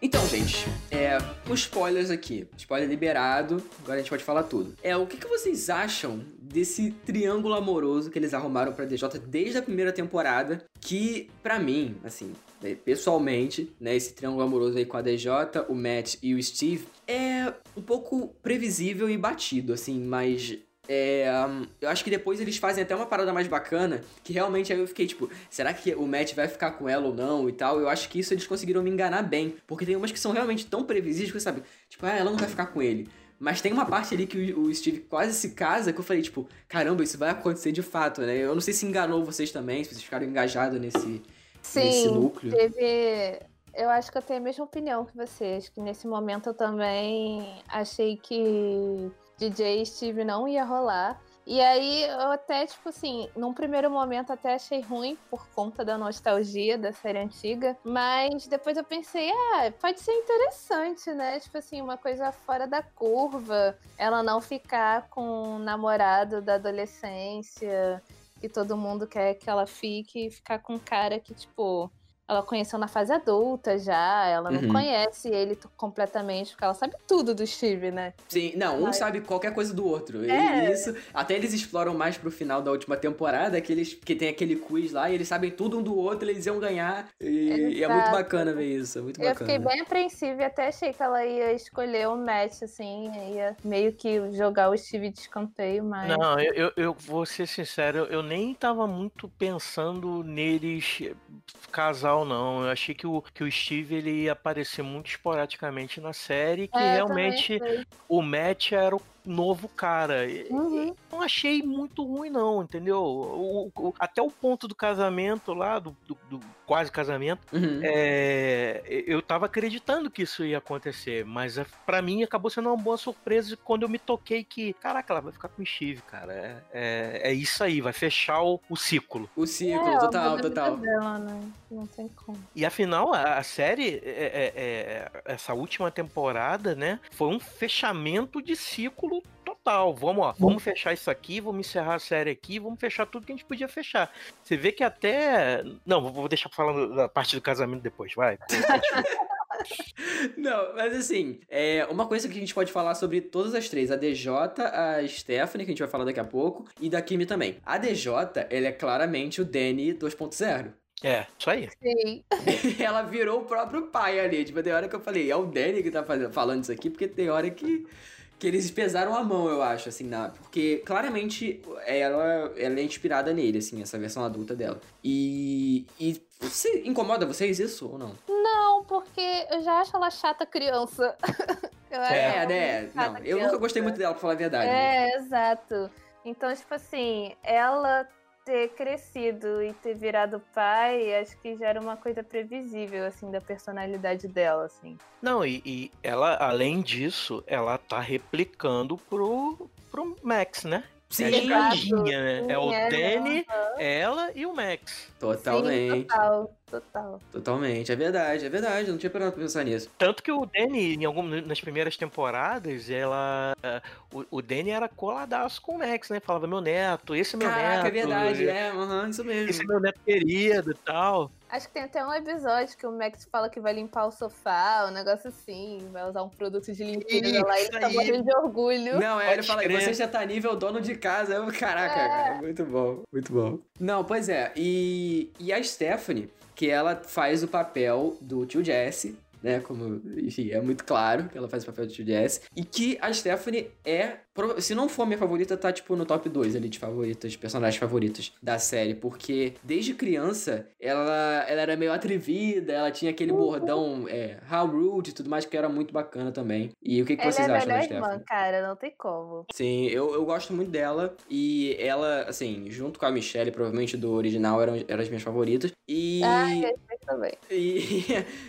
Então, gente, é, com spoilers aqui. Spoiler liberado, agora a gente pode falar tudo. É, o que, que vocês acham desse triângulo amoroso que eles arrumaram pra DJ desde a primeira temporada? Que, pra mim, assim, né, pessoalmente, né, esse triângulo amoroso aí com a DJ, o Matt e o Steve, é um pouco previsível e batido, assim, mas é, hum, eu acho que depois eles fazem até uma parada mais bacana, que realmente aí eu fiquei tipo, será que o Matt vai ficar com ela ou não e tal? Eu acho que isso eles conseguiram me enganar bem, porque tem umas que são realmente tão previsíveis que você sabe, tipo, ah, ela não vai ficar com ele. Mas tem uma parte ali que o Steve quase se casa que eu falei, tipo, caramba, isso vai acontecer de fato, né? Eu não sei se enganou vocês também, se vocês ficaram engajados nesse, nesse Sim, núcleo. teve. Eu acho que eu tenho a mesma opinião que vocês, que nesse momento eu também achei que DJ Steve não ia rolar. E aí eu até, tipo assim, num primeiro momento até achei ruim por conta da nostalgia da série antiga, mas depois eu pensei, ah, pode ser interessante, né? Tipo assim, uma coisa fora da curva, ela não ficar com o namorado da adolescência, que todo mundo quer que ela fique, e ficar com um cara que, tipo, ela conheceu na fase adulta já, ela não Uhum. conhece ele completamente, porque ela sabe tudo do Steve, né? Sim, não, um Mas- sabe qualquer coisa do outro. E É. isso, até eles exploram mais pro final da última temporada, que, eles, que tem aquele quiz lá, e eles sabem tudo um do outro, eles iam ganhar. E, e é muito bacana ver isso, é muito Eu bacana. fiquei bem apreensiva e até achei que ela ia escolher o match, assim, ia meio que jogar o Steve de escanteio, mas. Não, eu, eu, eu vou ser sincero, eu nem tava muito pensando neles eh, casal, não. Eu achei que o, que o Steve ele ia aparecer muito esporadicamente na série, que É, realmente o Matt era o novo cara. E- Uhum. Não achei muito ruim, não, entendeu? O- o- até o ponto do casamento lá, do, do- do quase casamento, Uhum. é, eu tava acreditando que isso ia acontecer, mas é, pra mim acabou sendo uma boa surpresa quando eu me toquei que, caraca, ela vai ficar com o Steve, cara. É, é, é isso aí, vai fechar o, o ciclo. O ciclo, É, total, total. Dela, né? Não tem como. E afinal, a, a série, é- é- é- essa última temporada, né, foi um fechamento de ciclo total. Vamos, ó, vamos fechar isso aqui, vamos encerrar a série aqui, vamos fechar tudo que a gente podia fechar. Você vê que até. Não, vou- vou deixar falando da parte do casamento depois, vai. Não, mas assim, é uma coisa que a gente pode falar sobre todas as três: a DJ, a Stephanie, que a gente vai falar daqui a pouco, e da Kimi também. A DJ, ela é claramente o Danny 2.0. É, isso aí. Sim. ela virou o próprio pai ali. Tipo, tem hora que eu falei, é o Danny que tá fazendo, falando isso aqui, porque tem hora que, que eles pesaram a mão, eu acho, assim, na, porque claramente ela, ela é inspirada nele, assim, essa versão adulta dela. E, e se incomoda vocês isso ou não? Não, porque eu já acho ela chata criança. eu acho É, né? Não, eu nunca gostei muito dela, pra falar a verdade. né? É, exato. Então, tipo assim, ela ter crescido e ter virado pai, acho que já era uma coisa previsível, assim, da personalidade dela, assim. Não, e, e ela, além disso, ela tá replicando pro, pro Max, né? Sim, é a Exato. né? É o Sim, é, Danny, ela e o Max. totalmente. Sim, total. total. Totalmente, é verdade, é verdade, eu não tinha parado pra pensar nisso. Tanto que o Danny, em algum, nas primeiras temporadas, ela. O, o Danny era coladaço com o Max, né? Falava meu neto, esse é meu Caraca, neto. é verdade, é, aham, isso mesmo. Esse é meu neto querido e tal. Acho que tem até um episódio que o Max fala que vai limpar o sofá, um negócio assim, vai usar um produto de limpeza lá e ele Isso tá morrendo de orgulho. Não, é, Pode ele fala, crer. você já tá nível dono de casa. Eu, caraca, É. cara, muito bom, muito bom. Não, pois é, e, e a Stephanie, que ela faz o papel do tio Jesse, né, como, enfim, é muito claro que ela faz o papel do tio Jesse, e que a Stephanie é, se não for minha favorita, tá, tipo, no top 2 ali de favoritas, personagens favoritos da série, porque desde criança, ela, ela era meio atrevida, ela tinha aquele bordão, é, how rude e tudo mais, que era muito bacana também. E o que, que Ela vocês é acham da Stephanie? irmã, cara, não tem como. Sim, eu, eu gosto muito dela. E ela, assim, junto com a Michelle, provavelmente do original, eram, eram as minhas favoritas. E, Ai, eu também. e,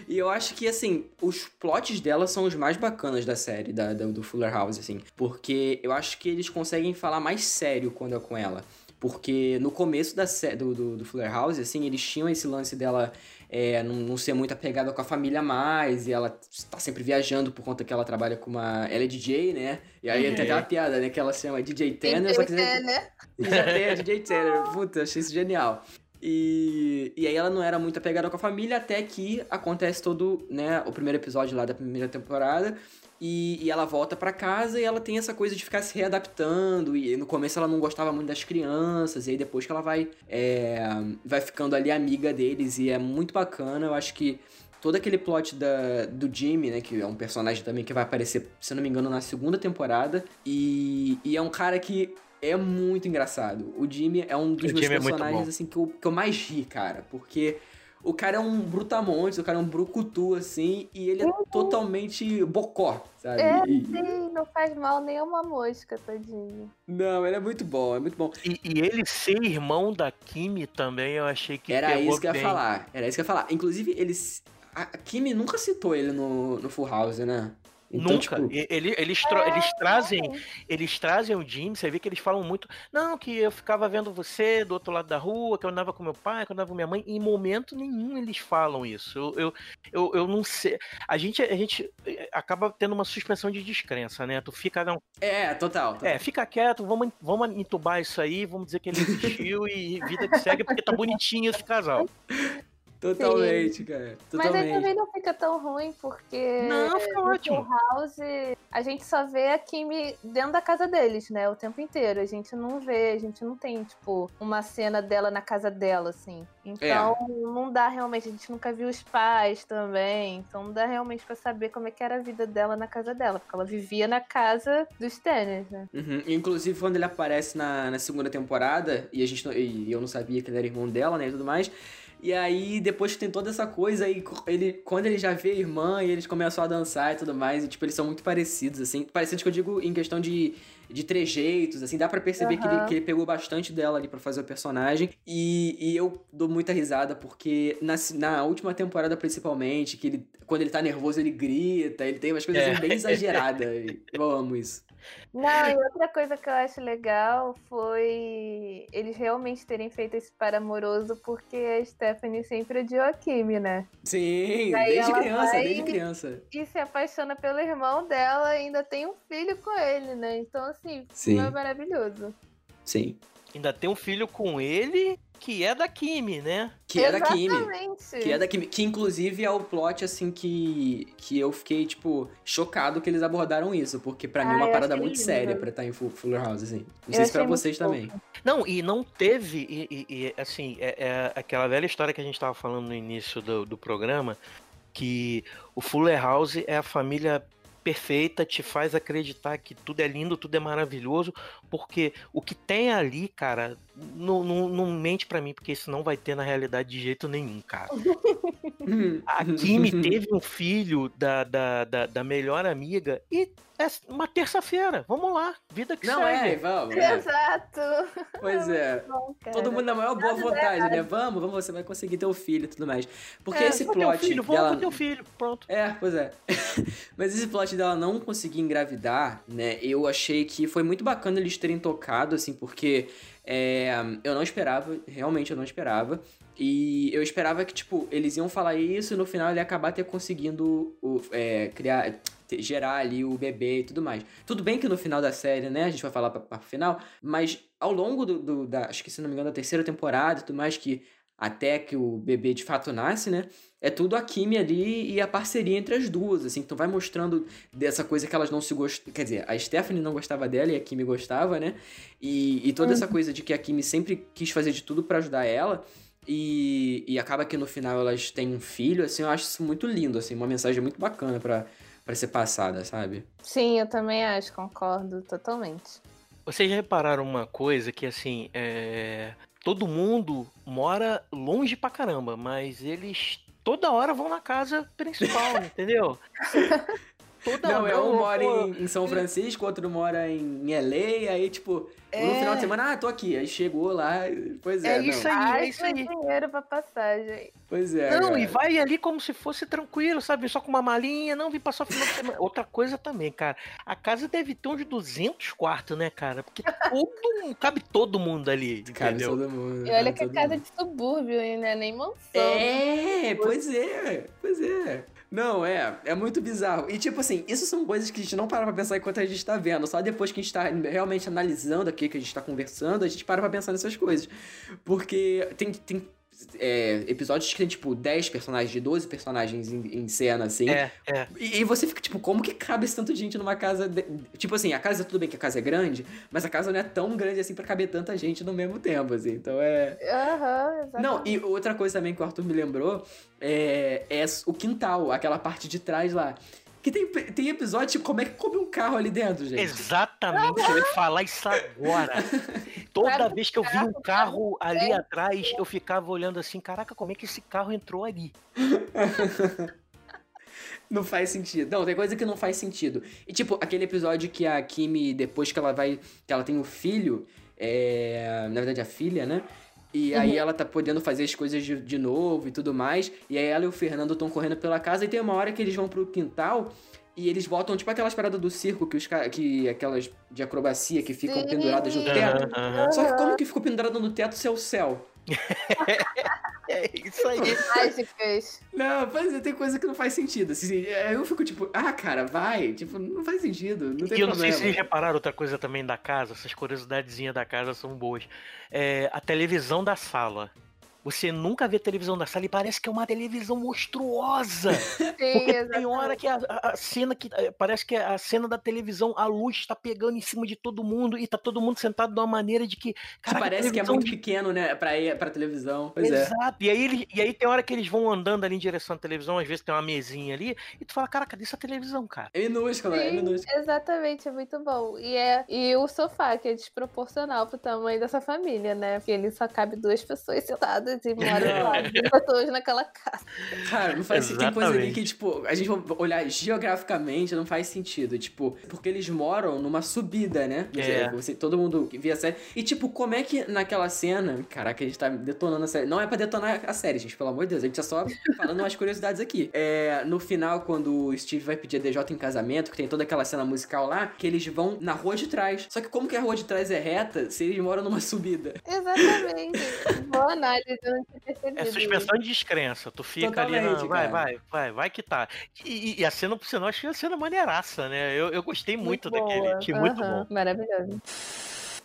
e eu acho que, assim, os plots dela são os mais bacanas da série, da, da- do Fuller House, assim. Porque eu acho que eles conseguem falar mais sério quando é com ela. Porque no começo da do, do, do Fuller House, assim, eles tinham esse lance dela é, não, não ser muito apegada com a família mais, e ela tá sempre viajando por conta que ela trabalha com uma. Ela é DJ, né? E aí tem até uma piada, né? Que ela se chama DJ Tanner, só que. É, né? E já tem a DJ Tanner. Puta, achei isso genial. E, e aí ela não era muito apegada com a família, até que acontece todo, né, o primeiro episódio lá da primeira temporada. E, e ela volta pra casa e ela tem essa coisa de ficar se readaptando. E no começo ela não gostava muito das crianças. E aí depois que ela vai, é, vai ficando ali amiga deles. E é muito bacana. Eu acho que todo aquele plot da, do Jimmy, né? Que é um personagem também que vai aparecer, se não me engano, na segunda temporada. E, e é um cara que é muito engraçado. O Jimmy é um dos O meus Jimmy é personagens, bom. assim, que eu, que eu mais ri, cara. Porque o cara é um brutamontes, o cara é um brucutu, assim, e ele é totalmente bocó, sabe? É, E- sim, não faz mal nem uma mosca, tadinho. não, ele é muito bom, é muito bom. E, e ele ser irmão da Kimi também, eu achei que Era pegou isso que eu ia bem. falar. Era isso que eu ia falar. Inclusive, eles. A a Kimi nunca citou ele no, no Full House, né? Então, Nunca. tipo, E- Ele, eles, tro- eles trazem, eles trazem o Jim, você vê que eles falam muito. Não, que eu ficava vendo você do outro lado da rua, que eu andava com meu pai, que eu andava com minha mãe. Em momento nenhum eles falam isso. Eu, eu, eu, eu não sei. A gente, a gente eh, acaba tendo uma suspensão de descrença, né? Tu fica. Não, É, total. total. é, fica quieto, vamos, vamos entubar isso aí, vamos dizer que ele existiu e vida que segue, porque tá bonitinho esse casal. Totalmente, cara. Mas aí Totalmente. também não fica tão ruim, porque Não, fica no ótimo. Full House a gente só vê a Kimi dentro da casa deles, né? O tempo inteiro. A gente não vê, a gente não tem, tipo, uma cena dela na casa dela, assim. Então não dá realmente, a gente nunca viu os pais também. Então não dá realmente pra saber como é que era a vida dela na casa dela. Porque ela vivia na casa dos Tanners, né? Uhum. Inclusive, quando ele aparece na, na segunda temporada, e a gente não- e eu não sabia que ele era irmão dela, né, e tudo mais. E aí, depois que tem toda essa coisa, aí ele, quando ele já vê a irmã e eles começam a dançar e tudo mais, e tipo, eles são muito parecidos, assim. Parecidos que eu digo em questão de, de trejeitos, assim, dá pra perceber que, ele, que ele pegou bastante dela ali pra fazer o personagem. E, e eu dou muita risada, porque na, na última temporada, principalmente, que ele, quando ele tá nervoso, ele grita, ele tem umas coisas É. assim, bem exageradas. e eu amo isso. Não, e outra coisa que eu acho legal foi eles realmente terem feito esse par amoroso porque a Stephanie sempre odiou a Kimi, né? Sim, desde criança, desde criança. E se apaixona pelo irmão dela e ainda tem um filho com ele, né? Então, assim, Sim. é maravilhoso. Sim. Ainda tem um filho com ele que é da Kimi, né? Que é da Kimi. Exatamente. Que é da Kimi. Que inclusive é o plot, assim, que, que eu fiquei, tipo, chocado que eles abordaram isso. Porque pra mim é Ah, uma eu parada muito lindo. séria pra estar em Full- Fuller House, assim. Não Eu sei se pra vocês fofo. também. Não, e não teve, e, e- e, assim, é, é aquela velha história que a gente tava falando no início do, do programa, que o Fuller House é a família perfeita, te faz acreditar que tudo é lindo, tudo é maravilhoso, porque o que tem ali, cara, não, não, não mente pra mim, porque isso não vai ter na realidade de jeito nenhum, cara. A Kimi teve um filho da, da, da, da melhor amiga e é uma terça-feira, vamos lá, vida que Não segue. é, vamos. né? Exato. Pois é. Bom, cara. Todo mundo na maior boa vontade, né? Vamos, vamos, você vai conseguir ter o filho e tudo mais. Porque É, esse vou ter um plot filho, vamos dela... ter um filho, pronto. É, pois é. Mas esse plot dela não conseguir engravidar, né? Eu achei que foi muito bacana eles terem tocado, assim, porque É, eu não esperava, realmente eu não esperava. E eu esperava que, tipo, eles iam falar isso e no final ele ia acabar ter conseguindo o, é, criar, gerar ali o bebê e tudo mais. Tudo bem que no final da série, né, a gente vai falar pra, pra final, mas ao longo do, do- da, acho que se não me engano, da terceira temporada e tudo mais, que até que o bebê de fato nasce, né, é tudo a Kimi ali e a parceria entre as duas, assim, então vai mostrando dessa coisa que elas não se gostam, quer dizer, a Stephanie não gostava dela e a Kimi gostava, né, e, e toda essa coisa de que a Kimi sempre quis fazer de tudo pra ajudar ela, e, e acaba que no final elas têm um filho, assim, eu acho isso muito lindo, assim, uma mensagem muito bacana pra, pra ser passada, sabe? Sim, eu também acho, concordo totalmente. Vocês já repararam uma coisa que assim, é... todo mundo mora longe pra caramba, mas eles toda hora vão na casa principal, entendeu? Toda Não, hora. é um Não, mora em, em São Francisco, outro mora em, LA, aí, tipo, no É. final de semana, ah, tô aqui. Aí chegou lá, pois é, É não. isso aí. Ai, isso aí. dinheiro pra passagem. Pois é. Não, cara. e vai ali como se fosse tranquilo, sabe? Só com uma malinha, não, vim passar o final de semana. Outra coisa também, cara. A casa deve ter uns 200 quartos, né, cara? Porque todo, cabe todo mundo ali, Cabe entendeu? todo mundo. E olha cabe que é casa mundo. de subúrbio, né? Nem mansão. É, pois é, pois é. Não, é, é muito bizarro. E tipo assim, isso são coisas que a gente não para pra pensar enquanto a gente tá vendo. Só depois que a gente tá realmente analisando aqui, que a gente tá conversando, a gente para pra pensar nessas coisas. Porque tem, tem é, episódios que tem, tipo, 10 personagens, de 12 personagens em, em cena, assim. É, é. E, e você fica, tipo, como que cabe esse tanto de gente numa casa. de- Tipo assim, a casa, tudo bem que a casa é grande, mas a casa não é tão grande assim pra caber tanta gente no mesmo tempo, assim. Então é. Aham, exatamente. Não, e outra coisa também que o Arthur me lembrou é, é o quintal, aquela parte de trás lá. Que tem, tem episódio, tipo, como é que come um carro ali dentro, gente? Exatamente, eu ia falar isso agora. Toda vez que eu vi um carro ali atrás, eu ficava olhando assim, caraca, como é que esse carro entrou ali? Não faz sentido. Não, tem coisa que não faz sentido. E tipo, aquele episódio que a Kimi, depois que ela vai. que ela tem o filho, é. Na verdade, a filha, né? E aí ela tá podendo fazer as coisas de, de novo e tudo mais. E aí ela e o Fernando estão correndo pela casa e tem uma hora que eles vão pro quintal e eles botam, tipo aquelas paradas do circo que os que aquelas de acrobacia que ficam Sim. penduradas no teto. Aham. Só que como que ficou pendurado no teto se é o céu? É isso aí. Mágicas. Não, mas tem coisa que não faz sentido. Assim, aí eu fico tipo, ah, cara, vai. Tipo, não faz sentido. Não tem E eu não sei problema. se vocês repararam outra coisa também da casa, essas curiosidadezinhas da casa são boas. É, a televisão da sala. Você nunca vê televisão da sala e parece que é uma televisão monstruosa. Sim, Porque tem exatamente. hora que a, a- cena que. eh, Parece que a cena da televisão, a luz tá pegando em cima de todo mundo e tá todo mundo sentado de uma maneira de que. Que caraca, parece que é muito de- pequeno, né, pra, ir, pra televisão. Pois é. Exato. E aí, ele- e aí tem hora que eles vão andando ali em direção à televisão, às vezes tem uma mesinha ali, e tu fala, cara, cadê essa televisão, cara? É minúsculo, é Sim, minúsculo. exatamente, é muito bom. E, é, e o sofá, que é desproporcional pro tamanho dessa família, né? Porque ele só cabe duas pessoas sentadas e moram lá, duas pessoas naquela casa. Cara, não faz Tem coisa ali que, tipo, a gente vai olhar geograficamente, não faz sentido. Tipo, porque eles moram numa subida, né? É. Você, todo mundo que via a série. E, tipo, como é que naquela cena. Caraca, a gente tá detonando a série. Não é pra detonar a série, gente, pelo amor de Deus. A gente tá só falando umas curiosidades aqui. É, no final, quando o Steve vai pedir a DJ em casamento, que tem toda aquela cena musical lá, que eles vão na rua de trás. Só que como que a rua de trás é reta se eles moram numa subida? Exatamente. Boa análise, É suspensão de descrença. Tu fica ali, Totalmente, não, vai, vai, vai, vai que tá. E, e a cena, por sinal, achei a cena maneiraça, né? Eu, eu gostei muito, daquele. boa. Achei muito bom. Maravilhoso.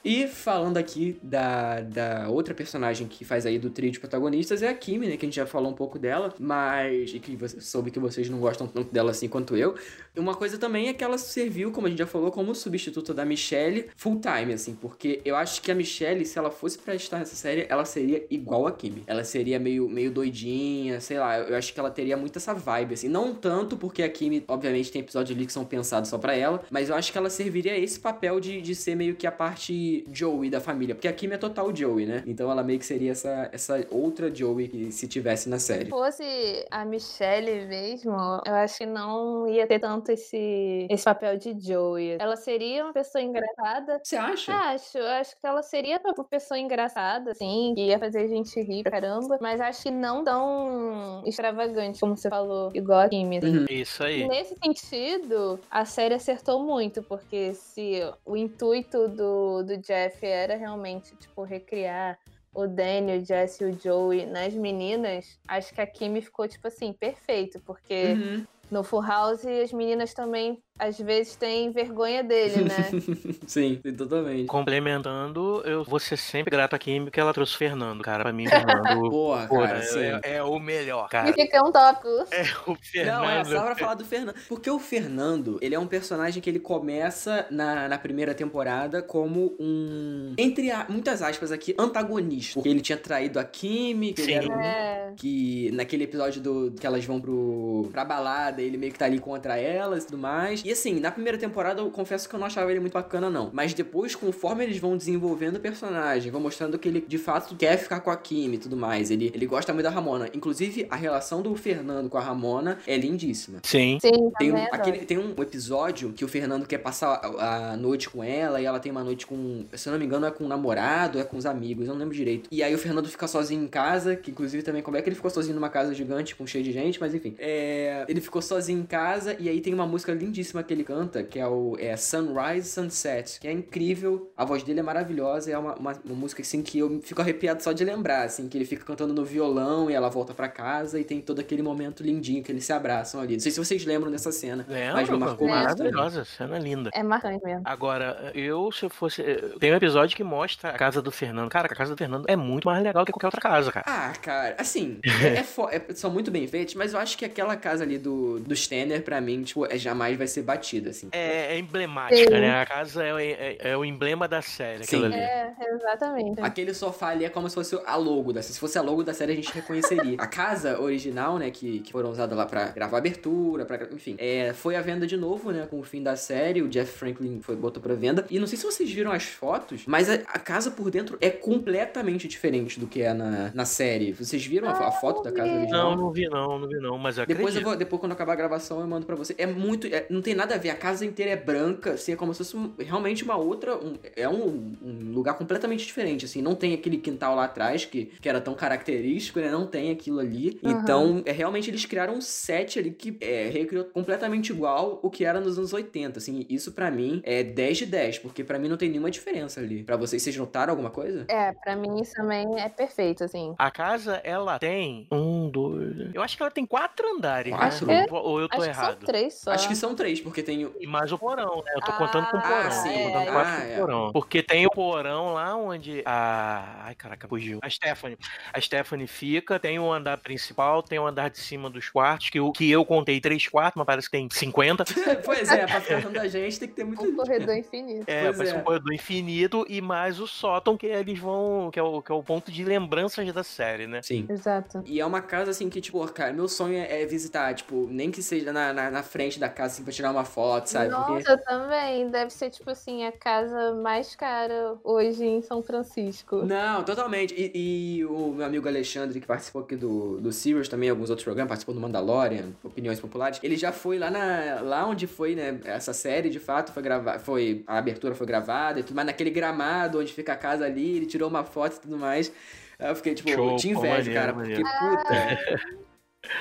E falando aqui da, da outra personagem que faz aí do trio de protagonistas é a Kimi, né? Que a gente já falou um pouco dela, mas. E que você soube que vocês não gostam tanto dela assim quanto eu. Uma coisa também é que ela serviu, como a gente já falou, como substituta da Michelle full time, assim, porque eu acho que a Michelle, se ela fosse pra estar nessa série, ela seria igual a Kimi. Ela seria meio, meio doidinha, sei lá, eu acho que ela teria muito essa vibe, assim. Não tanto porque a Kimi, obviamente, tem episódios ali que são pensados só pra ela, mas eu acho que ela serviria esse papel de, de ser meio que a parte Joey da família, porque a Kimi é total Joey, né? Então ela meio que seria essa, essa outra Joey que se tivesse na série. Se fosse a Michelle mesmo, eu acho que não ia ter tanto esse, esse papel de Joey. Ela seria uma pessoa engraçada. Você acha? Acho, eu acho que ela seria uma pessoa engraçada, assim, que ia fazer a gente rir pra caramba, mas acho que não tão extravagante, como você falou, igual a Kimi. assim. Uhum. Isso aí. Nesse sentido, a série acertou muito, porque se o intuito do, do Jeff era realmente, tipo, recriar o Danny, o Jesse e o Joey nas meninas, acho que a Kimi ficou, tipo assim, perfeito, porque Uhum. no Full House as meninas também, às vezes, têm vergonha dele, né? Sim, sim, totalmente. Complementando, eu vou ser sempre grato a Kim que ela trouxe o Fernando, cara. Pra mim, o Fernando. Porra, pô, cara, é- é, é o melhor, E cara. fica um tópico. É o Fernando. Não, é só pra falar do Fernando. Porque o Fernando, ele é um personagem que ele começa na, na primeira temporada como um, entre a- muitas aspas aqui, antagonista. Porque ele tinha traído a Kimi, que ele Sim. era um É. que naquele episódio do que elas vão pro pra balada, ele meio que tá ali contra elas e tudo mais. E assim, na primeira temporada eu confesso que eu não achava ele muito bacana não, mas depois conforme eles vão desenvolvendo o personagem, vão mostrando que ele de fato quer ficar com a Kimi e tudo mais. Ele ele gosta muito da Ramona. Inclusive a relação do Fernando com a Ramona é lindíssima. Sim. Sim, Tem um, aquele, tem um episódio que o Fernando quer passar a, a noite com ela e ela tem uma noite com, se eu não me engano, é com o namorado, é com os amigos, eu não lembro direito. E aí o Fernando fica sozinho em casa, que inclusive também, como é que ele ficou sozinho numa casa gigante com cheio de gente, mas enfim. É, ele ficou sozinho em casa e aí tem uma música lindíssima que ele canta, que é o é Sunrise Sunset, que é incrível, a voz dele é maravilhosa, é uma, uma, uma música assim que eu fico arrepiado só de lembrar, assim, que ele fica cantando no violão e ela volta pra casa e tem todo aquele momento lindinho que eles se abraçam ali. Não sei se vocês lembram dessa cena, mas me Lembra? marcou também. Maravilhosa, cena linda. É marcante mesmo. Agora, eu, se eu fosse. Tem um episódio que mostra a casa do Fernando. Cara, a casa do Fernando é muito mais legal que qualquer outra casa, cara. Ah, cara, assim, é, é é- são muito bem feitos, mas eu acho que aquela casa ali do, do Stanner, pra mim, tipo, é, jamais vai ser batida, assim. É, é emblemática, Sim. né? A casa é, é- é o emblema da série, Sim. ali. É, exatamente. Aquele sofá ali é como se fosse a logo da Se fosse a logo da série, a gente reconheceria. a casa original, né, que, que foram usadas lá pra gravar abertura, pra, enfim, é, foi à venda de novo, né, com o fim da série. O Jeff Franklin foi, botou pra venda. E não sei se vocês viram as fotos, mas a, a casa por dentro é completamente diferente do que é na, na série. Vocês viram a, a foto da casa original? Não, não vi não, não vi não, mas eu Depois eu vou, depois quando acabar a gravação eu mando pra você. É muito, é- não tem nada a ver. A casa inteira é branca, assim, é como se fosse um- realmente uma outra, um- é um, um lugar completamente diferente, assim. Não tem aquele quintal lá atrás que, que era tão característico, né? Não tem aquilo ali. Aham. Então, é realmente eles criaram um set ali que é, recriou completamente igual o que era nos anos 80, assim. Isso pra mim é 10 de 10, porque pra mim não tem nenhuma diferença ali. Pra vocês, vocês notaram alguma coisa? É, pra mim isso também é perfeito, assim. A casa, ela tem um, dois. Eu acho que ela tem quatro andares. Quatro? Né? Ou- Ou eu tô Acho que errado. são três só. Acho que são três, porque tem o. E mais o porão, né? Eu tô Ah, contando com o porão. sim. Tô contando quatro Ah, com o é. porão. Porque tem o porão lá onde a. Ai, caraca, fugiu. A Stephanie. A Stephanie fica, tem o andar principal, tem o andar de cima dos quartos, que eu, que eu contei três quartos, mas parece que tem 50. pois é, pra ficar tanta gente tem que ter muito. Um corredor infinito. É, Pois parece é. um corredor infinito e mais o sótão que eles vão. Que é, o, que é o ponto de lembranças da série, né? Sim. Exato. E é uma casa assim que, tipo, cara, meu sonho é, é visitar, tipo, nem que seja na, na, na frente da casa, assim, pra tirar uma foto, sabe? Nossa, Porque. eu também. Deve ser, tipo assim, a casa mais cara hoje em São Francisco. Não, totalmente. E, e o meu amigo Alexandre, que participou aqui do, do Sirius, também alguns outros programas, participou do Mandalorian, Opiniões Populares, ele já foi lá na. lá onde foi, né, essa série, de fato, foi gravada. Foi. A abertura foi gravada e tudo, mas naquele gramado onde fica a casa ali, ele tirou uma foto e tudo mais. Eu fiquei, tipo, Show, eu te invejo, maneiro, cara, maneiro. porque, puta.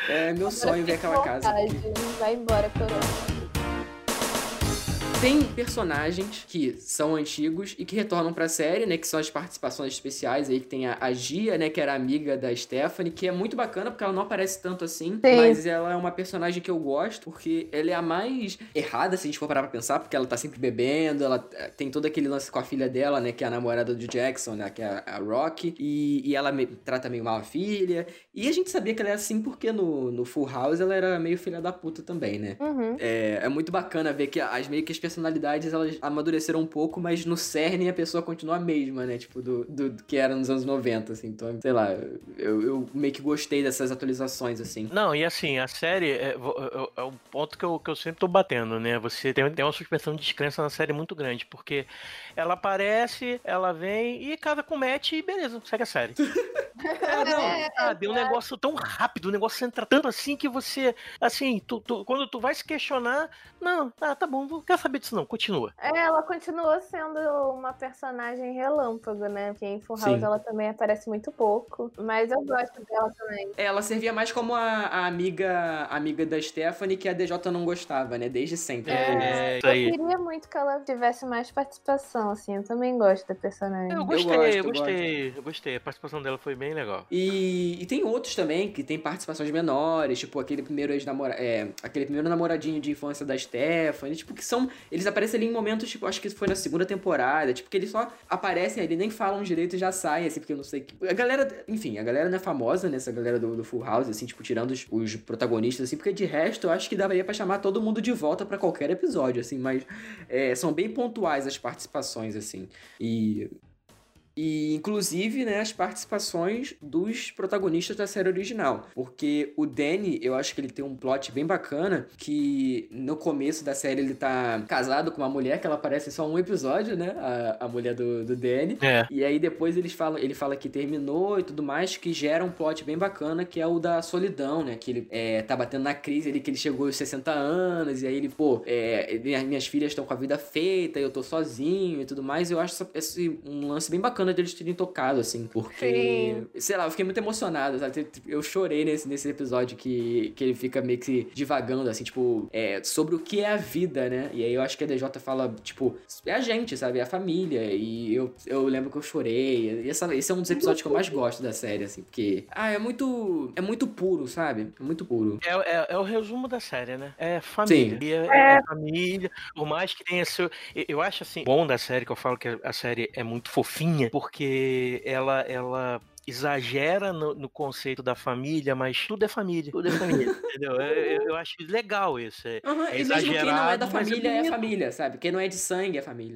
É meu sonho ver aquela casa. Vontade. Vai embora, Corona. Tem personagens que são antigos e que retornam pra série, né? Que são as participações especiais aí, que tem a, a Gia, né? Que era amiga da Stephanie, que é muito bacana porque ela não aparece tanto assim. Sim. Mas ela é uma personagem que eu gosto porque ela é a mais errada, se a gente for parar pra pensar, porque ela tá sempre bebendo, ela eh, tem todo aquele lance com a filha dela, né? Que é a namorada do Jackson, né? Que é a, Rock. E, e ela me- trata meio mal a filha. E a gente sabia que ela era assim porque no, no Full House ela era meio filha da puta também, né? Uhum. É, é muito bacana ver que as meio que as personalidades elas amadureceram um pouco, mas no cerne a pessoa continua a mesma, né? Tipo, do, do, do que era nos anos 90, assim. Então, sei lá, eu, eu meio que gostei dessas atualizações, assim. Não, e assim, a série é, vo- é, é o ponto que eu, que eu sempre tô batendo, né? Você tem, tem uma suspensão de descrença na série muito grande, porque ela aparece, ela vem e casa com o Matt e beleza, segue a série. É, não, sabe? É um negócio tão rápido, o negócio entra tanto assim que você, assim, tu, tu- quando tu vai se questionar, não, ah, tá bom, vou- quer saber? Disso não, continua. É, ela continuou sendo uma personagem relâmpago, né? Porque em Full Sim. House ela também aparece muito pouco. Mas eu gosto dela também. É, Ela servia mais como a, a amiga a amiga da Stephanie que a DJ não gostava, né? Desde sempre. É, isso Eu aí. queria muito que ela tivesse mais participação, assim. Eu também gosto da personagem. Eu gostei, gosto, eu eu gostei, eu gostei. A participação dela foi bem legal. E, e tem outros também que tem participações menores, tipo aquele primeiro ex-namora, é, aquele primeiro namoradinho de infância da Stephanie, tipo que são, eles aparecem ali em momentos, tipo, acho que foi na segunda temporada, tipo que eles só aparecem ali, nem falam direito e já saem, assim, porque eu não sei. A galera, enfim, a galera não é famosa nessa galera do, do Full House, assim, tipo, tirando os, os protagonistas, assim, porque de resto eu acho que daria pra chamar todo mundo de volta pra qualquer episódio, assim, mas é, são bem pontuais as participações, assim, e... E, inclusive, né, as participações dos protagonistas da série original. Porque o Danny, eu acho que ele tem um plot bem bacana, que no começo da série ele tá casado com uma mulher, que ela aparece em só um episódio, né? A, a mulher do, do Danny. É. E aí depois eles falam, ele fala que terminou e tudo mais, que gera um plot bem bacana, que é o da solidão, né? Que ele é, tá batendo na crise ali, que ele chegou aos 60 anos, e aí ele, pô, é, minhas, minhas filhas estão com a vida feita, eu tô sozinho e tudo mais. Eu acho esse um lance bem bacana deles terem tocado, assim, porque, sei lá, eu fiquei muito emocionado, sabe? Eu chorei nesse, nesse episódio que, que ele fica meio que divagando, assim, tipo, é, sobre o que é a vida, né? E aí eu acho que a DJ fala, tipo, é a gente, sabe? É a família. E eu, eu lembro que eu chorei. E essa, esse é um dos episódios que eu mais gosto da série, assim, porque. Ah, é muito. É muito puro, sabe? É muito puro. É, é- é o resumo da série, né? É família. Sim. E É, é família. Por mais que tenha seu. eu- Eu acho assim, bom da série, que eu falo que a série é muito fofinha, porque ela. ela exagera no, no conceito da família, mas tudo é família, tudo é família, entendeu? Eu, eu- acho legal isso. É, Aham, é e mesmo quem não é da é família é, bonito. família, sabe? Quem não é de sangue é família.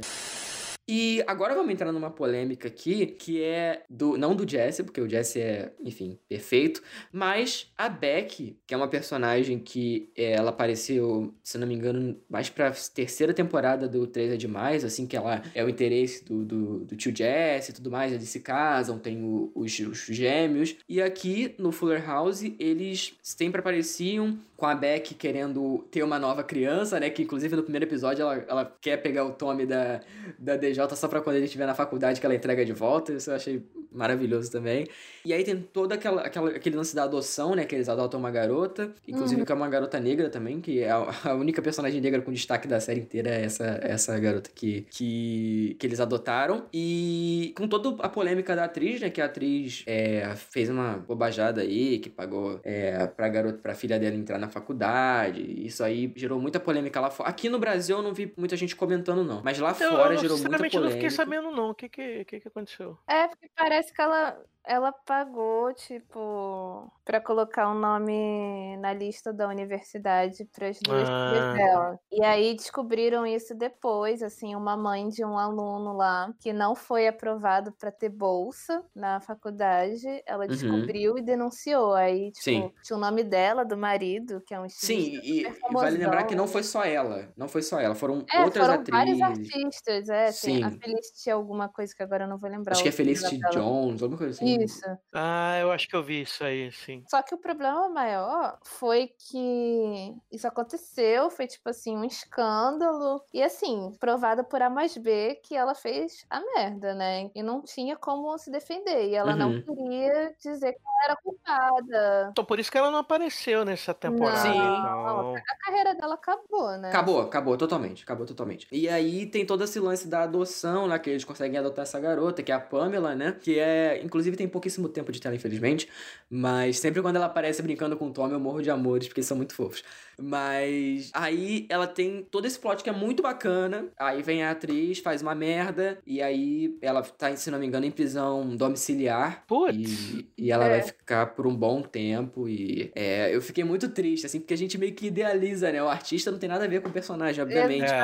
E agora vamos entrar numa polêmica aqui, que é do não do Jesse, porque o Jesse é, enfim, perfeito, mas a Beck, que é uma personagem que é, ela apareceu, se não me engano, mais pra terceira temporada do 3 é Demais, assim, que ela é o interesse do, do, do tio Jesse e tudo mais, eles se casam, tem o- os, os gêmeos, e aqui no Fuller House eles sempre apareciam com a Beck querendo ter uma nova criança, né, que inclusive no primeiro episódio ela, ela quer pegar o Tommy da, da DJ só pra quando ele estiver na faculdade que ela entrega de volta. Isso eu achei maravilhoso também. E aí tem todo aquela, aquela, aquele lance da adoção, né? Que eles adotam uma garota, inclusive que é uma garota negra também, que é a, a única personagem negra com destaque da série inteira é essa, essa garota que, que, que eles adotaram. E com toda a polêmica da atriz, né? Que a atriz é, fez uma bobajada aí, que pagou é, pra garota, pra filha dela entrar na faculdade. Isso aí gerou muita polêmica lá fora. Aqui no Brasil eu não vi muita gente comentando, não. Mas lá Eu, fora eu, gerou muita sinceramente, eu não polêmica. fiquei sabendo, não. O que que, que, que aconteceu? É, porque parece que ela, ela pagou, tipo, pra colocar um nome na lista da universidade para as duas Ah. filhas dela. E aí descobriram isso depois, assim, uma mãe de um aluno lá que não foi aprovado para ter bolsa na faculdade, ela Uhum. descobriu e denunciou. Aí, tipo, Sim. tinha o nome dela, do marido, que é um Sim, e, vale lembrar que não foi só ela. Não foi só ela. Foram É, outras foram atrizes. vários artistas, é. Tem a Sim. Felicity alguma coisa que agora eu não vou lembrar. Acho o que é Felicity. Jones, alguma coisa assim. Isso. Ah, eu acho que eu vi isso aí, sim. Só que o problema maior foi que isso aconteceu, foi tipo assim, um escândalo. E assim, provado por A mais B que ela fez a merda, né? E não tinha como se defender. E ela não Uhum. queria dizer que ela era culpada. Então, por isso que ela não apareceu nessa temporada. Sim. então. A carreira dela acabou, né? Acabou, acabou totalmente, acabou totalmente. E aí tem todo esse lance da adoção lá, que eles conseguem adotar essa garota, que é a Pamela, né? Que é, inclusive tem pouquíssimo tempo de tela, infelizmente, mas sempre quando ela aparece brincando com o Tom, eu morro de amores, porque eles são muito fofos. Mas aí ela tem todo esse plot que é muito bacana, aí vem a atriz, faz uma merda, e aí ela tá, se não me engano, em prisão domiciliar. Putz. E, e ela É. vai ficar por um bom tempo. E é, eu fiquei muito triste, assim, porque a gente meio que idealiza, né? O artista não tem nada a ver com o personagem, obviamente. É, é.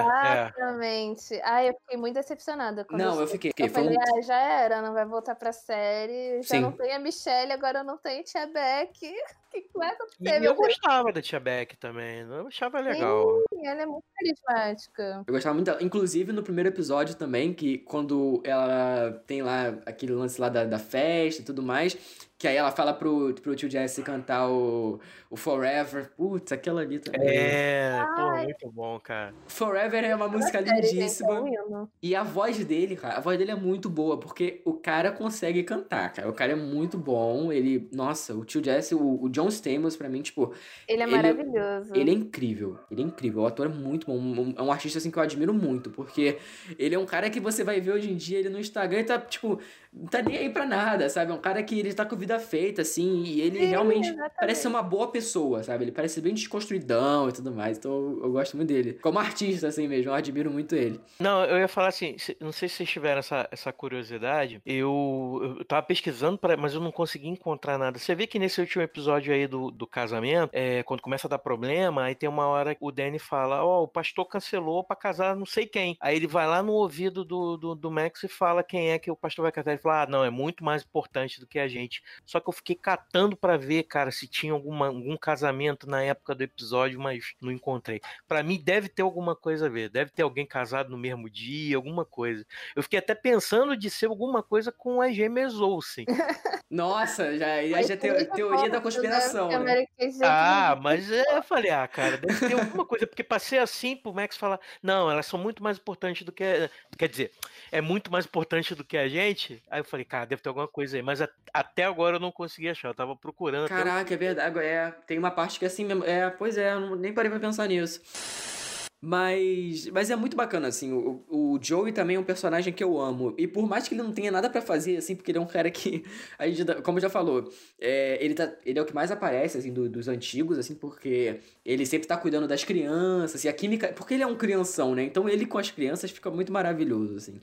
Exatamente. Ai, eu fiquei muito decepcionada. Não, eu fiquei. Eu foi falei, um- ah, já era, não vai voltar pra série. Já Sim. não tem a Michelle, agora não tem Tia Beck. Que começa a E eu gostava da Tia Beck também. Eu achava legal. Sim, ela é muito carismática. Eu gostava muito dela. Inclusive no primeiro episódio também, que quando ela tem lá aquele lance lá da, da festa e tudo mais, que aí ela fala pro, pro tio Jesse cantar o, o Forever. Putz, aquela ali também. É, pô, muito bom, cara. Forever é uma música é lindíssima. E a voz dele, cara, a voz dele é muito boa, porque o cara consegue cantar, cara. O cara é muito bom. Ele, nossa, o tio Jesse, o, o John Stamos, pra mim, tipo, Ele é Ele- maravilhoso. ele é incrível. Ele é incrível. O ator é muito bom. É um artista, assim, que eu admiro muito, porque ele é um cara que você vai ver hoje em dia, ele no Instagram, ele tá, tipo, não tá nem aí pra nada, sabe? É um cara que ele tá com vida feita, assim, e ele Sim, realmente exatamente. parece ser uma boa pessoa, sabe? Ele parece bem desconstruidão e tudo mais. Então eu, eu gosto muito dele. Como artista, assim mesmo, eu admiro muito ele. Não, eu ia falar assim, não sei se vocês tiveram essa, essa curiosidade, eu, eu tava pesquisando, pra, mas eu não consegui encontrar nada. Você vê que nesse último episódio aí do, do casamento, é, quando começa a dar problema, aí tem uma hora que o Danny fala, ó, o pastor cancelou pra casar não sei quem. Aí ele vai lá no ouvido do, do, do Max e fala quem é que o pastor vai casar. Ele fala, ah, não, é muito mais importante do que a gente. Só que eu fiquei catando pra ver, cara, se tinha alguma, algum casamento na época do episódio, mas não encontrei. Pra mim deve ter alguma coisa a ver. Deve ter alguém casado no mesmo dia, alguma coisa. Eu fiquei até pensando de ser alguma coisa com as gêmeas Olsen. Nossa, já, já, Mas já te, teoria da conspiração, né? Kate Ah, mas é, eu falei, ah, cara, deve ter alguma coisa, porque passei assim pro Max falar, não, elas são muito mais importantes do que. Quer dizer, é muito mais importante do que a gente. Aí eu falei, cara, deve ter alguma coisa aí. Mas a- até agora eu não consegui achar. Eu tava procurando. Caraca, é verdade. É, tem uma parte que é assim mesmo. É, pois é, eu nem parei pra pensar nisso. Mas, mas é muito bacana, assim. O, o Joey também é um personagem que eu amo. E por mais que ele não tenha nada pra fazer, assim, porque ele é um cara que. A gente, como já falou, é, ele, tá, ele é o que mais aparece, assim, do- dos antigos, assim, porque ele sempre tá cuidando das crianças. E a química. Porque ele é um crianção, né? Então ele com as crianças fica muito maravilhoso, assim.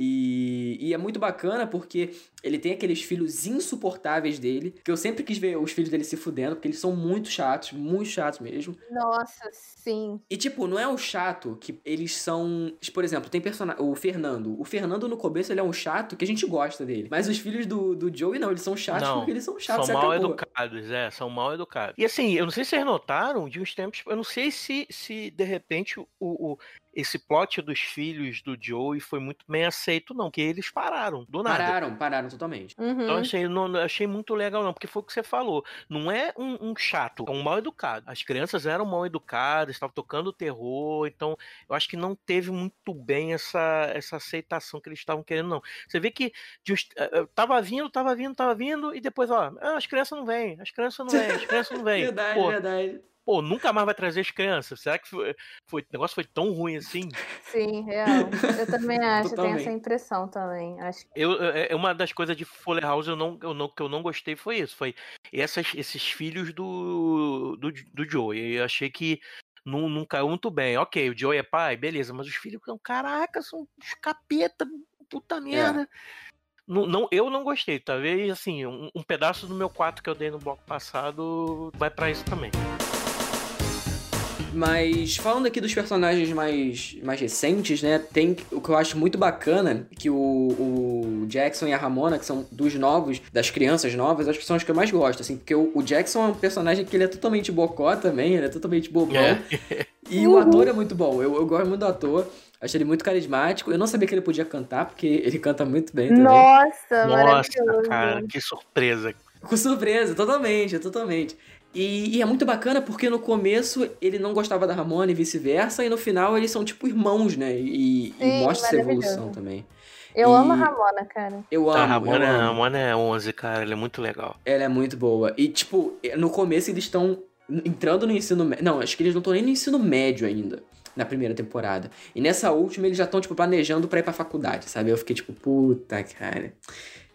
E, e é muito bacana porque ele tem aqueles filhos insuportáveis dele, que eu sempre quis ver os filhos dele se fudendo, porque eles são muito chatos, muito chatos mesmo. Nossa, sim. E, tipo, não é um chato que eles são. Por exemplo, tem personagem. O Fernando. O Fernando, no começo, ele é um chato que a gente gosta dele. Mas os filhos do, do Joey, não, eles são chatos Não, porque eles são chatos. São mal acabou. educados, é, são mal educados. E assim, eu não sei se vocês notaram, de uns tempos, eu não sei se, se de repente o, o- esse plot dos filhos do Joey foi muito bem aceito, não, porque eles pararam, do nada. Pararam, pararam totalmente. Uhum. Então eu achei, não, achei muito legal, não, porque foi o que você falou. Não é um, um chato, é um mal educado. As crianças eram mal educadas, estavam tocando terror, então eu acho que não teve muito bem essa, essa aceitação que eles estavam querendo, não. Você vê que uns- eh, eh, tava vindo, tava vindo, tava vindo, e depois, ó, ah, as crianças não vêm, as crianças não vêm, as crianças não vêm. Verdade, pô, verdade. Pô, nunca mais vai trazer as crianças. Será que foi, foi- o negócio foi tão ruim assim? Sim, real. Eu também acho, tenho essa impressão também. Acho que Eu, é é uma das coisas de Fuller House eu não, eu não, que eu não gostei foi isso. Foi essas, esses filhos do, do, do Joey. Eu achei que não, não caiu muito bem. Ok, o Joey é pai, beleza, mas os filhos são, caraca, são os capeta, puta merda. Não, não, eu não gostei, talvez assim, um, um pedaço do meu 4 que eu dei no bloco passado vai pra isso também. Mas falando aqui dos personagens mais, mais recentes, né? Tem o que eu acho muito bacana, que o, o Jackson e a Ramona, que são dos novos, das crianças novas, acho que são os que eu mais gosto, assim, porque o, o Jackson é um personagem que ele é totalmente bocó também, ele é totalmente bobão. É. E o ator é muito bom, eu, eu gosto muito do ator. Acho ele muito carismático. Eu não sabia que ele podia cantar, porque ele canta muito bem também. Nossa, Nossa, maravilhoso. cara, que surpresa. Com surpresa, totalmente, totalmente. E, e é muito bacana porque no começo ele não gostava da Ramona e vice-versa, e no final eles são tipo irmãos, né? E, e Sim, mostra essa evolução também. Eu E- amo a Ramona, cara. Eu amo, A eu Ramona, a amo. Ramona é 11, cara, ela é muito legal. Ela é muito boa. E, tipo, no começo eles estão entrando no ensino médio. Não, acho que eles não estão nem no ensino médio ainda. Na primeira temporada. E nessa última eles já estão, tipo, planejando pra ir pra faculdade, sabe? Eu fiquei tipo, puta, cara.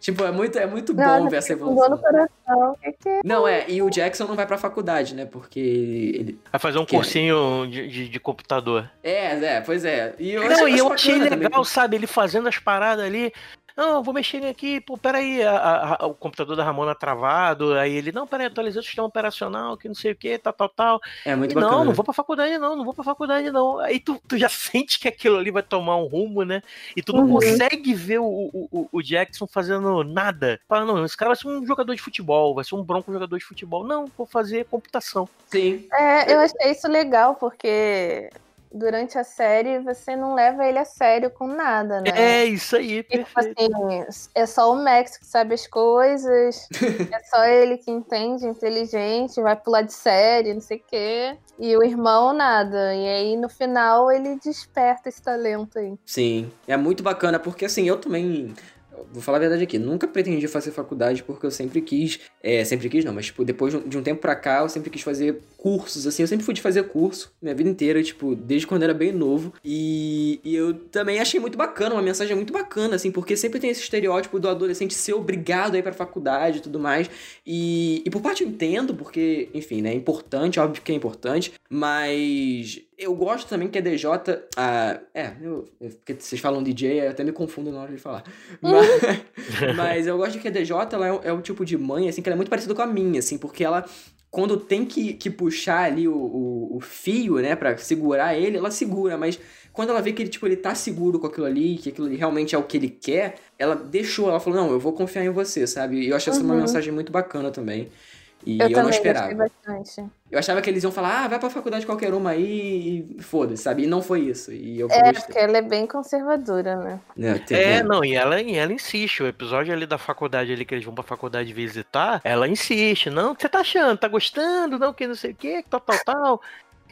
Tipo, é muito, é muito bom ver essa dor evolução. no coração. É? Não, é, e o Jackson não vai pra faculdade, né? Porque ele. Vai fazer um Que é? cursinho de, de, de computador. É, é, pois é. E eu Não, e eu achei legal, também. sabe? Ele fazendo as paradas ali. Não, vou mexer aqui, pô, peraí, a, a, a, o computador da Ramona travado, aí ele, não, peraí, atualizei o sistema operacional, que não sei o que, tal, tal, tal. É muito E, bacana. não, não vou pra faculdade não, não vou pra faculdade não. Aí tu, tu já sente que aquilo ali vai tomar um rumo, né? E tu não Uhum. consegue ver o, o, o- o Jackson fazendo nada. Fala, não, esse cara vai ser um jogador de futebol, vai ser um bronco jogador de futebol. Não, vou fazer computação. Sim. É, eu achei isso legal, porque durante a série você não leva ele a sério com nada, né? É, isso aí, Tipo perfeito. assim, é só o Max que sabe as coisas, é só ele que entende, inteligente, vai pular de série, não sei o quê. E o irmão, nada. E aí, no final, ele desperta esse talento aí. Sim, é muito bacana, porque assim, eu também. Vou falar a verdade aqui, nunca pretendi fazer faculdade porque eu sempre quis. É, sempre quis não, mas tipo, depois de um- tempo pra cá, eu sempre quis fazer cursos, assim, eu sempre fui de fazer curso, minha vida inteira, tipo, desde quando era bem novo. E, e eu também achei muito bacana, uma mensagem muito bacana, assim, porque sempre tem esse estereótipo do adolescente ser obrigado a ir pra faculdade e tudo mais. E, e por parte eu entendo, porque, enfim, né, é importante, óbvio que é importante, mas eu gosto também que a DJ. Ah, é, eu, porque vocês falam DJ, eu até me confundo na hora de falar. Mas, mas eu gosto que a DJ ela é, o- é o tipo de mãe, assim, que ela é muito parecida com a minha, assim, porque ela. Quando tem que, que puxar ali o, o, o fio, né, pra segurar ele, ela segura, mas quando ela vê que ele, tipo, ele tá seguro com aquilo ali, que aquilo ali realmente é o que ele quer, ela deixou, ela falou, não, eu vou confiar em você, sabe? E eu achei essa uma Uhum. mensagem muito bacana também. E Eu, eu, não esperava. Eu achava que eles iam falar, ah, vai pra faculdade qualquer uma aí e foda-se, sabe? E não foi isso. E eu É, gostei. porque ela é bem conservadora, né? Tem- É, né? não, e ela, e ela insiste. O episódio ali da faculdade ali que eles vão pra faculdade visitar, ela insiste. Não, o que você tá achando? Tá gostando? Não, que não sei o que, tal, tal, tal.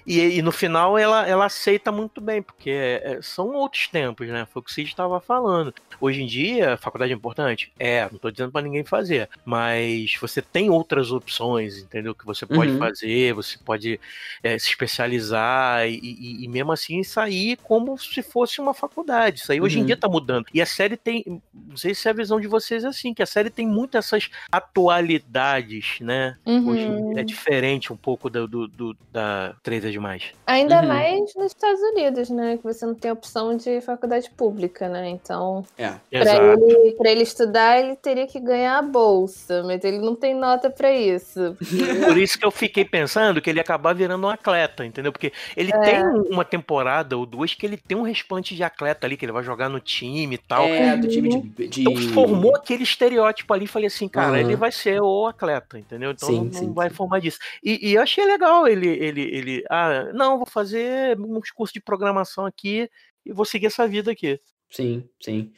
E, e no final ela, ela aceita muito bem, porque é, é, são outros tempos, né? Foi o que o Cid estava falando. Hoje em dia, a faculdade é importante? É, não tô dizendo pra ninguém fazer. Mas você tem outras opções, entendeu? Que você pode Uhum. fazer, você pode é, se especializar e, e- e mesmo assim sair como se fosse uma faculdade. Isso aí hoje em Uhum. dia tá mudando. E a série tem. Não sei se é a visão de vocês assim, que a série tem muito essas atualidades, né? Hoje em Uhum. dia é diferente um pouco do, do- do- da 3 é demais. Ainda Uhum. mais nos Estados Unidos, né? Que você não tem opção de faculdade pública, né? Então, É. pra ele, pra ele estudar, ele teria que ganhar a bolsa, mas ele não tem nota pra isso. Por isso que eu fiquei pensando que ele ia acabar virando um atleta, entendeu? Porque ele É. tem uma temporada ou duas que ele tem um resplante de atleta ali, que ele vai jogar no time e tal. É, do time de. de... Então formou aquele estereótipo ali, falei assim, cara, Aham. ele vai ser o atleta, entendeu? Então Sim, não, não sim, vai sim. formar disso. E, e eu achei legal ele, ele, ele, ah, não, vou fazer uns cursos de programação aqui e vou seguir essa vida aqui. Sim, sim.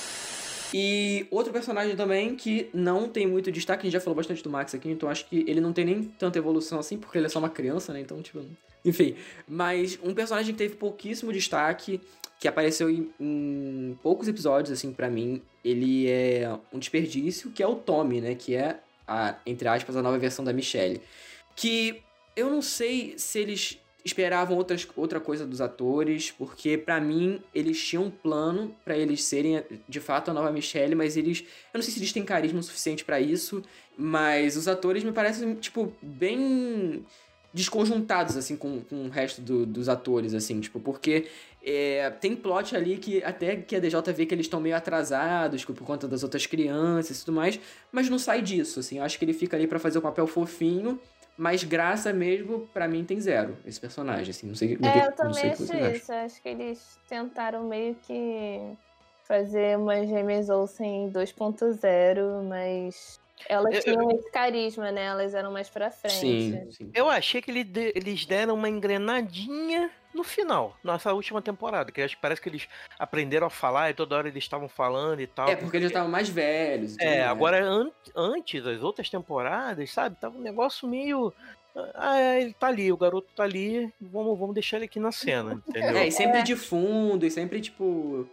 E outro personagem também que não tem muito destaque, a gente já falou bastante do Max aqui, então acho que ele não tem nem tanta evolução assim, porque ele é só uma criança, né? Então, tipo. Enfim. Mas um personagem que teve pouquíssimo destaque, que apareceu em, em poucos episódios, assim, pra mim, ele é um desperdício, que é o Tommy, né? Que é, a, entre aspas, a nova versão da Michelle. Que eu não sei se eles esperavam outras, outra coisa dos atores, porque pra mim eles tinham um plano pra eles serem de fato a nova Michelle, mas eles, eu não sei se eles têm carisma suficiente pra isso, mas os atores me parecem tipo bem desconjuntados assim com, com o resto do- dos atores assim, tipo, porque é, tem plot ali que até que a DJ vê que eles estão meio atrasados por conta das outras crianças e tudo mais, mas não sai disso, assim. Eu acho que ele fica ali pra fazer o papel fofinho, mas graça mesmo, pra mim, tem zero esse personagem, assim. Não sei, não, É, eu não também sei o que vocês achei acham. isso. Eu acho que eles tentaram meio que fazer uma Gêmeas Olsen 2.0, mas elas Eu- tinham esse carisma, né? Elas eram mais pra frente. Sim, sim. Eu achei que ele de- eles deram uma engrenadinha no final, nessa última temporada, que acho que parece que eles aprenderam a falar e toda hora eles estavam falando e tal. É, porque eles já estavam mais velhos. e É, mais. agora an- antes das outras temporadas, sabe? Tava um negócio meio. Ah, é, ele tá ali, o garoto tá ali, vamos, vamos deixar ele aqui na cena, entendeu? É, e sempre de fundo, e sempre, tipo.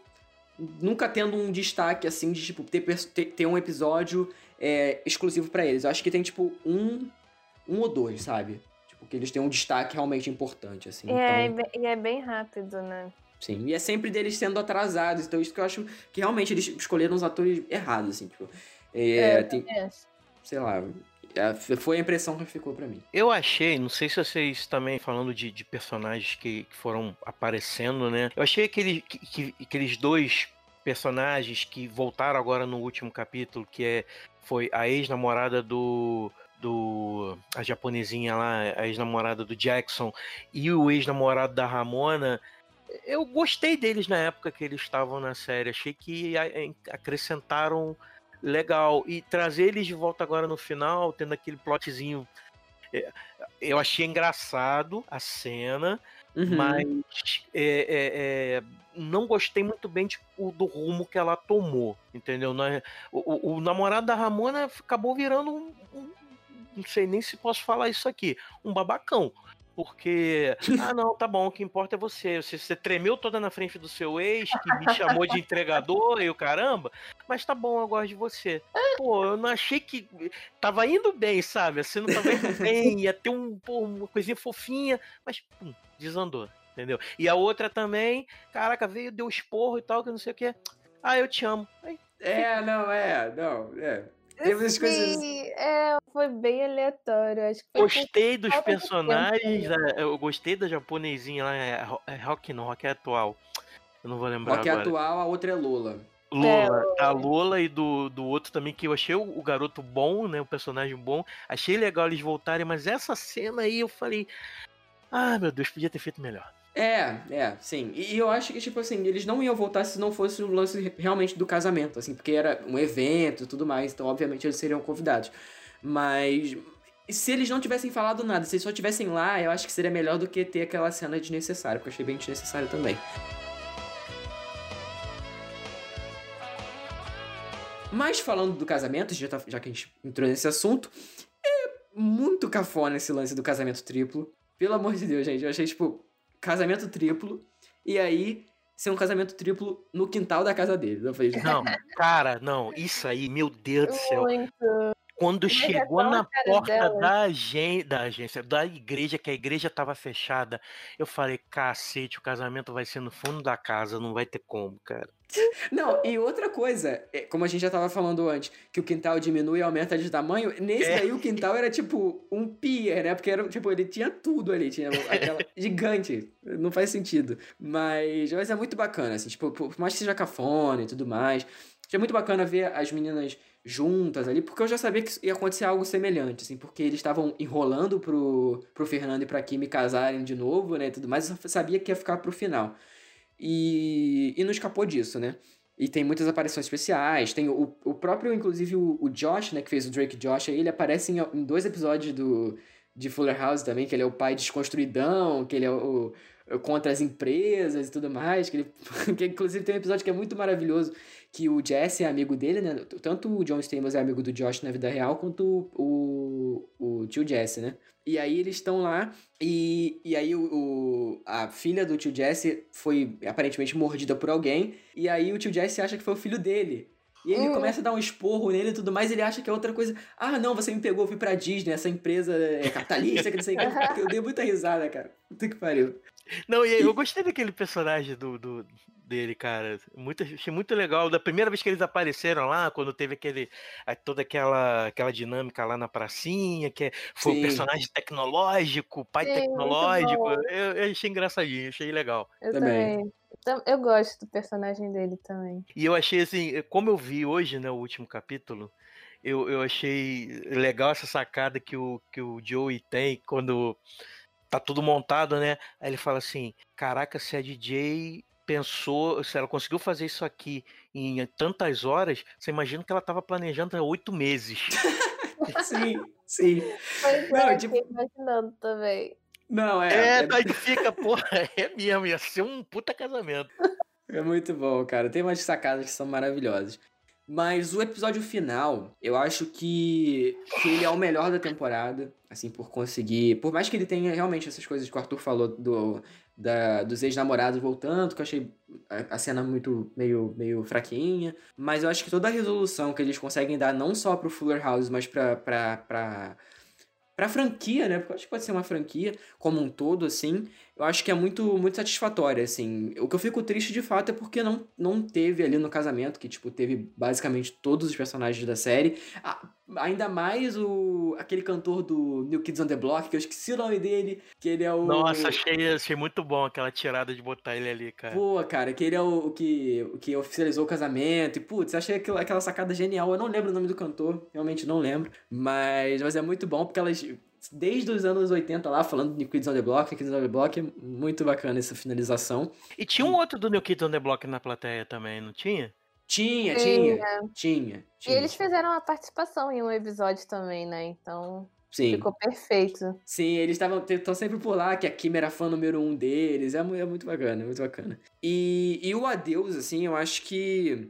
Nunca tendo um destaque, assim, de, tipo, ter, ter, ter um episódio é, exclusivo pra eles. Eu acho que tem, tipo, um. Um ou dois, sabe? Tipo, que eles têm um destaque realmente importante, assim. E, é, então... e é bem rápido, né? Sim, e é sempre deles sendo atrasados. Então, isso que eu acho que realmente eles escolheram os atores errados, assim, tipo. É, É, tem, sei lá. é, foi a impressão que ficou pra mim. Eu achei, não sei se vocês também falando de, de personagens que, que foram aparecendo, né? Eu achei aquele, que, que- aqueles dois personagens que voltaram agora no último capítulo, que é foi a ex-namorada do do a japonesinha lá, a ex-namorada do Jackson e o ex-namorado da Ramona, eu gostei deles na época que eles estavam na série. Achei que acrescentaram legal e trazer eles de volta agora no final, tendo aquele plotzinho é, eu achei engraçado a cena, uhum. mas é, é, é, não gostei muito bem de, do rumo que ela tomou, entendeu? O, o, o namorado da Ramona acabou virando um, um, não sei nem se posso falar isso aqui, um babacão. Porque, ah, não, tá bom, o que importa é você. Você, você tremeu toda na frente do seu ex, que me chamou de entregador e o caramba, mas tá bom, eu gosto de você. Pô, eu não achei que. Tava indo bem, sabe? Assim, não tava indo bem, ia ter um, pô, uma coisinha fofinha, mas pum, desandou, entendeu? E a outra também, caraca, veio, deu esporro e tal, que não sei o que. Ah, eu te amo. Aí, é, não, é, não, é. Teve Sim, coisas. É, foi bem aleatório. Acho que gostei dos personagens. eu gostei da japonesinha lá. É, é Rock não, Rock é atual. Eu não vou lembrar. Rock é atual, a outra é Lola. Lola, é, da Lola e do, do outro também, que eu achei o, o, garoto bom, né? O personagem bom. Achei legal eles voltarem, mas essa cena aí eu falei. Ah, meu Deus, podia ter feito melhor. É, é, sim. E eu acho que, tipo assim, eles não iam voltar se não fosse o lance realmente do casamento, assim, porque era um evento e tudo mais, então obviamente eles seriam convidados. Mas se eles não tivessem falado nada, se eles só estivessem lá, eu acho que seria melhor do que ter aquela cena desnecessária, porque eu achei bem desnecessário também. Mas falando do casamento, já, tá, já que a gente entrou nesse assunto, é muito cafona esse lance do casamento triplo. Pelo amor de Deus, gente, eu achei, tipo, casamento triplo, e aí ser um casamento triplo no quintal da casa dele. Eu falei, não, cara, não, isso aí, meu Deus do céu. Quando Mas chegou na porta da, agen da agência, da igreja, que a igreja tava fechada, eu falei, cacete, o casamento vai ser no fundo da casa, não vai ter como, cara. Não, e outra coisa, é, como a gente já tava falando antes, que o quintal diminui e aumenta de tamanho, nesse é. daí o quintal era tipo um pier, né? Porque era, tipo, ele tinha tudo ali, tinha aquela gigante. Não faz sentido. Mas, mas é muito bacana, assim, tipo, por mais que seja cafona e tudo mais. É muito bacana ver as meninas juntas ali, porque eu já sabia que ia acontecer algo semelhante, assim, porque eles estavam enrolando pro, pro Fernando e pra Kimi casarem de novo, né, tudo mais, eu sabia que ia ficar pro final. E, e não escapou disso, né? E tem muitas aparições especiais. Tem o, o próprio, inclusive, o, o Josh, né? Que fez o Drake Josh aí, ele aparece em, em dois episódios do, de Fuller House também, que ele é o pai desconstruidão, que ele é o, o contra as empresas e tudo mais. Que, ele, que inclusive tem um episódio que é muito maravilhoso, que o Jesse é amigo dele, né? Tanto o John Stamos é amigo do Josh na vida real, quanto o, o, o tio Jesse, né? E aí eles estão lá e, e aí o, o, a filha do tio Jesse foi aparentemente mordida por alguém. E aí o tio Jesse acha que foi o filho dele. E ele hum. começa a dar um esporro nele e tudo mais, ele acha que é outra coisa. Ah, não, você me pegou, eu fui pra Disney, essa empresa é capitalista, que não sei o que. Eu dei muita risada, cara. Puta que pariu. Não, e eu gostei daquele personagem do, do, dele, cara. Muito, achei muito legal. Da primeira vez que eles apareceram lá, quando teve aquele, toda aquela, aquela dinâmica lá na pracinha, que é, foi Sim. um personagem tecnológico, pai Sim, tecnológico. Eu, eu, achei engraçadinho, achei legal. Eu também. também. Eu gosto do personagem dele também. E eu achei assim, como eu vi hoje, né, o último capítulo, eu, eu achei legal essa sacada que o, que o Joey tem quando tá tudo montado, né? Aí ele fala assim: Caraca, se a DJ pensou, se ela conseguiu fazer isso aqui em tantas horas, você imagina que ela estava planejando há oito meses. sim, sim. Pois Não, é, tipo... imaginando também. Não, é. É, daí fica, porra, é mesmo, ia ser um puta casamento. É muito bom, cara. Tem umas sacadas que são maravilhosas. Mas o episódio final, eu acho que, que ele é o melhor da temporada, assim, por conseguir. Por mais que ele tenha realmente essas coisas que o Arthur falou do, da, dos ex-namorados voltando, que eu achei a, a, cena muito meio, meio fraquinha. Mas eu acho que toda a resolução que eles conseguem dar, não só pro Fuller House, mas pra. pra, pra pra franquia, né? Porque eu acho que pode ser uma franquia como um todo, assim. Eu acho que é muito, muito satisfatória, assim. O que eu fico triste de fato é porque não, não teve ali no casamento, que, tipo, teve basicamente todos os personagens da série. Ainda mais o aquele cantor do New Kids on the Block, que eu esqueci o nome dele, que ele é o. Nossa, achei, achei muito bom aquela tirada de botar ele ali, cara. Pô, cara, que ele é o, o que, o que oficializou o casamento. E, putz, achei aquilo, aquela sacada genial. Eu não lembro o nome do cantor, realmente não lembro. Mas, mas é muito bom porque elas desde os anos 80 lá, falando de Kids on the Block, Kids on the Block, é muito bacana essa finalização. E tinha um outro do New Kids on the Block na plateia também, não tinha? Tinha, tinha, tinha, tinha. E eles fizeram uma participação em um episódio também, né? Então Sim. ficou perfeito. Sim, eles estavam estão sempre por lá, que a Kim era fã número um deles. É, é muito bacana, é muito bacana. E, e o adeus, assim, eu acho que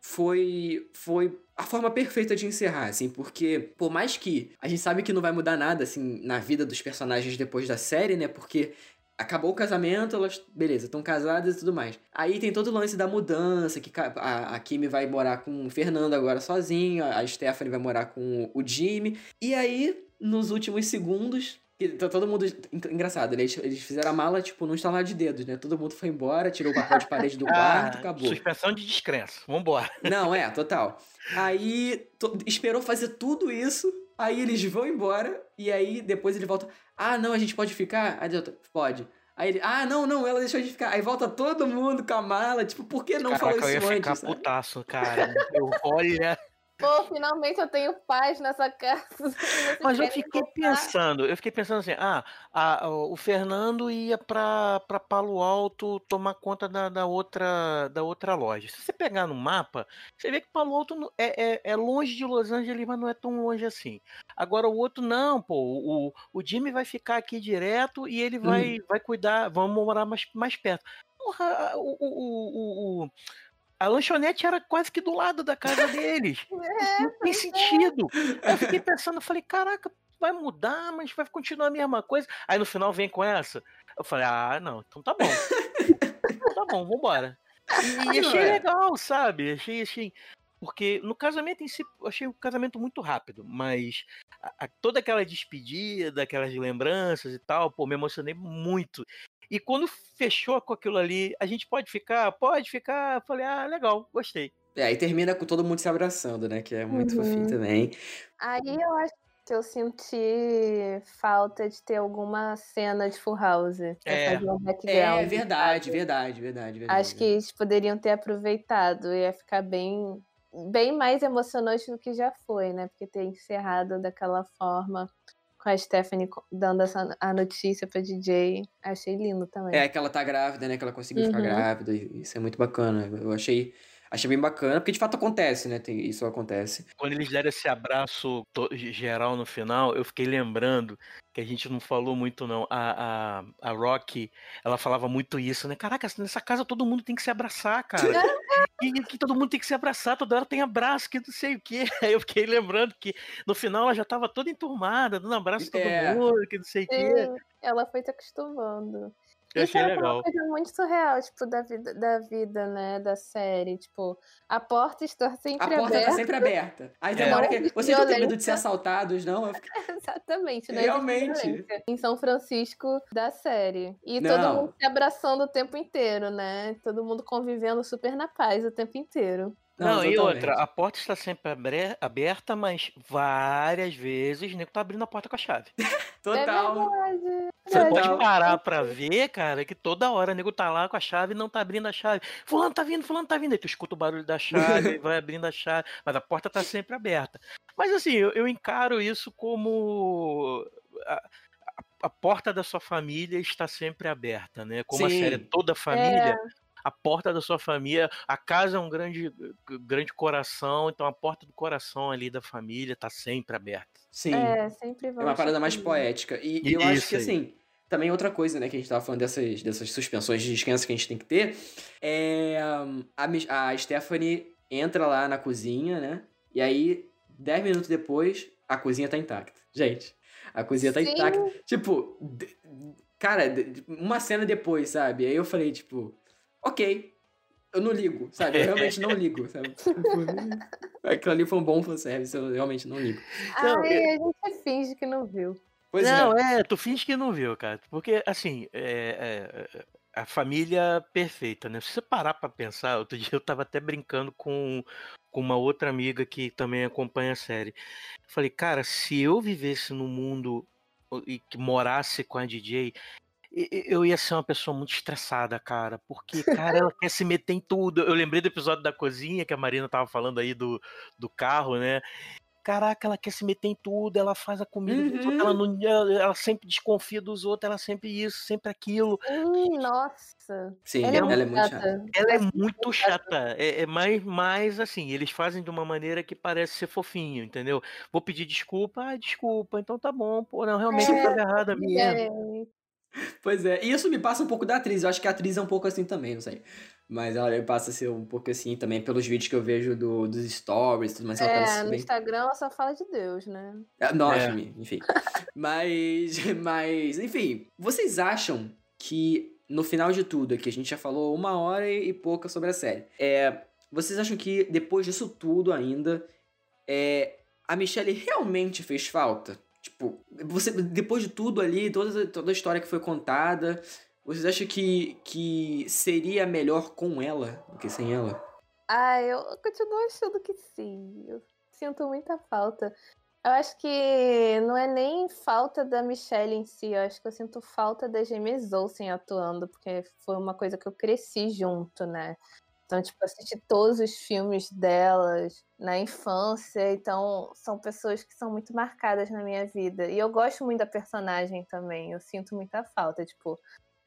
foi foi a forma perfeita de encerrar, assim, porque por mais que a gente sabe que não vai mudar nada, assim, na vida dos personagens depois da série, né? Porque acabou o casamento, elas, beleza, estão casadas e tudo mais. Aí tem todo o lance da mudança, que a, a Kimi vai morar com o Fernando agora sozinha, a Stephanie vai morar com o Jimmy. E aí, nos últimos segundos, que tá todo mundo. en- Engraçado, eles, eles fizeram a mala, tipo, num estalar de dedos, né? Todo mundo foi embora, tirou o papel de parede do quarto, acabou. Ah, Suspensão de descrença. Vambora. Não, é, total. Aí to- esperou fazer tudo isso, aí eles vão embora, e aí depois ele volta. Ah, não, a gente pode ficar? Aí ele pode. Aí ele, ah, não, não, ela deixou a gente ficar. Aí volta todo mundo com a mala, tipo, por que não Caraca, falou eu ia isso ficar antes? sabe? putaço, cara. Eu, olha. Pô, finalmente eu tenho paz nessa casa. Mas eu fiquei voltar? pensando, eu fiquei pensando assim, ah, a- o Fernando ia pra, pra Palo Alto tomar conta da, da outra da outra loja. Se você pegar no mapa, você vê que Palo Alto é, é, é longe de Los Angeles, mas não é tão longe assim. Agora o outro não, pô, o, o Jimmy vai ficar aqui direto e ele vai, vai cuidar, vamos morar mais, mais perto. Porra, o, o, o, o- a lanchonete era quase que do lado da casa deles. É, Não tem sentido. Aí eu fiquei pensando, eu falei, caraca, vai mudar, mas vai continuar a mesma coisa. Aí no final vem com essa. Eu falei, ah, não, então tá bom. Então tá bom, vambora. E, e achei é. legal, sabe? Achei, achei. Porque no casamento em si, eu achei o casamento muito rápido, mas a- a- toda aquela despedida, aquelas lembranças e tal, pô, me emocionei muito. E quando fechou com aquilo ali, a gente pode ficar? Pode ficar. Eu falei, ah, legal, gostei. É, aí termina com todo mundo se abraçando, né? Que é muito Uhum. fofinho também. Aí eu acho que eu senti falta de ter alguma cena de Full House. É. fazer um É, verdade, verdade, verdade, verdade. Acho que eles poderiam ter aproveitado. Ia ficar bem, bem mais emocionante do que já foi, né? Porque ter encerrado daquela forma, com a Stephanie dando essa, a notícia pra DJ. Achei lindo também. É, que ela tá grávida, né? Que ela conseguiu ficar Uhum. grávida. e Isso é muito bacana. Eu achei, achei bem bacana, porque de fato acontece, né? Tem, isso acontece. Quando eles deram esse abraço geral no final, eu fiquei lembrando que a gente não falou muito, não. A, a, a Rocky, ela falava muito isso, né? Caraca, nessa casa todo mundo tem que se abraçar, cara. E que todo mundo tem que se abraçar, toda hora tem abraço, que não sei o quê. Aí eu fiquei lembrando que no final ela já tava toda enturmada, dando abraço a todo É. mundo, que não sei o quê. Ela foi se acostumando. Eu Isso achei é legal. uma coisa muito surreal, tipo, da vida, da vida, né? Da série. Tipo, a porta está A sempre porta aberta. tá sempre aberta. Aí tem É. uma hora que. Não, Vocês não têm medo de ser assaltados, não? Eu fiquei, Exatamente, não existe Realmente. Em São Francisco da série. E Não. todo mundo se abraçando o tempo inteiro, né? Todo mundo convivendo super na paz o tempo inteiro. Não, e totalmente. outra, a porta está sempre aberta, mas várias vezes o nego tá abrindo a porta com a chave. Total. É verdade. Você Total. pode parar pra ver, cara, que toda hora o nego tá lá com a chave e não tá abrindo a chave. Fulano tá vindo, fulano tá vindo. Aí tu escuta o barulho da chave, vai abrindo a chave, mas a porta tá sempre aberta. Mas assim, eu, eu encaro isso como. A, a- a porta da sua família está sempre aberta, né? Como a Sim. série é toda família, a porta da sua família, a casa é um grande, grande coração, então a porta do coração ali da família tá sempre aberta. Sim. É, sempre É vão. uma parada mais poética. E, e eu acho que, aí. assim, também outra coisa, né, que a gente tava falando dessas, dessas suspensões de descanso que a gente tem que ter, é a, a Stephanie entra lá na cozinha, né, e aí, 10 minutos depois, a cozinha tá intacta. Gente, a cozinha tá Sim. intacta. Tipo, cara, uma cena depois, sabe? Aí eu falei, tipo, ok, eu não ligo, sabe? Eu realmente não ligo, sabe? Aquilo ali foi um bom fanservice, eu realmente não ligo. Não, Ai, a gente finge que não viu. Pois não, é. é. tu finge que não viu, cara. Porque, assim, é, é, a família perfeita, né? Se você parar pra pensar, outro dia eu tava até brincando com, com uma outra amiga que também acompanha a série. Falei, cara, se eu vivesse num mundo e que morasse com a DJ, eu ia ser uma pessoa muito estressada, cara. Porque, cara, ela quer se meter em tudo. Eu lembrei do episódio da cozinha que a Marina tava falando aí do, do carro, né? Caraca, ela quer se meter em tudo, ela faz a comida outros, ela, não, ela ela sempre desconfia dos outros, ela sempre isso, sempre aquilo. Ih, nossa. Sim, Ela ela, é é muito chata. Ela é muito chata. É, é mais, mais assim, eles fazem de uma maneira que parece ser fofinho, entendeu? Vou pedir desculpa, ah, desculpa, então tá bom, pô, não, realmente eu tava errada mesmo. É, Pois é, e isso me passa um pouco da atriz. Eu acho que a atriz é um pouco assim também, não sei. Mas ela passa a ser um pouco assim também pelos vídeos que eu vejo do, dos stories e tudo mais. Ela é, no bem. Instagram ela só fala de Deus, né? Ah, Nossa, É. enfim. Mas, mas, enfim, vocês acham que no final de tudo, aqui a gente já falou uma hora e e pouca sobre a série. É, vocês acham que depois disso tudo ainda, é, a Michelle realmente fez falta? Tipo, você, depois de tudo ali, toda, toda a história que foi contada, vocês acham que, que seria melhor com ela do que sem ela? Ah, eu continuo achando que sim. Eu sinto muita falta. Eu acho que não é nem falta da Michelle em si, eu acho que eu sinto falta da James Olsen atuando, porque foi uma coisa que eu cresci junto, né? Então, tipo, assisti todos os filmes delas na infância, então são pessoas que são muito marcadas na minha vida. E eu gosto muito da personagem também, eu sinto muita falta, tipo,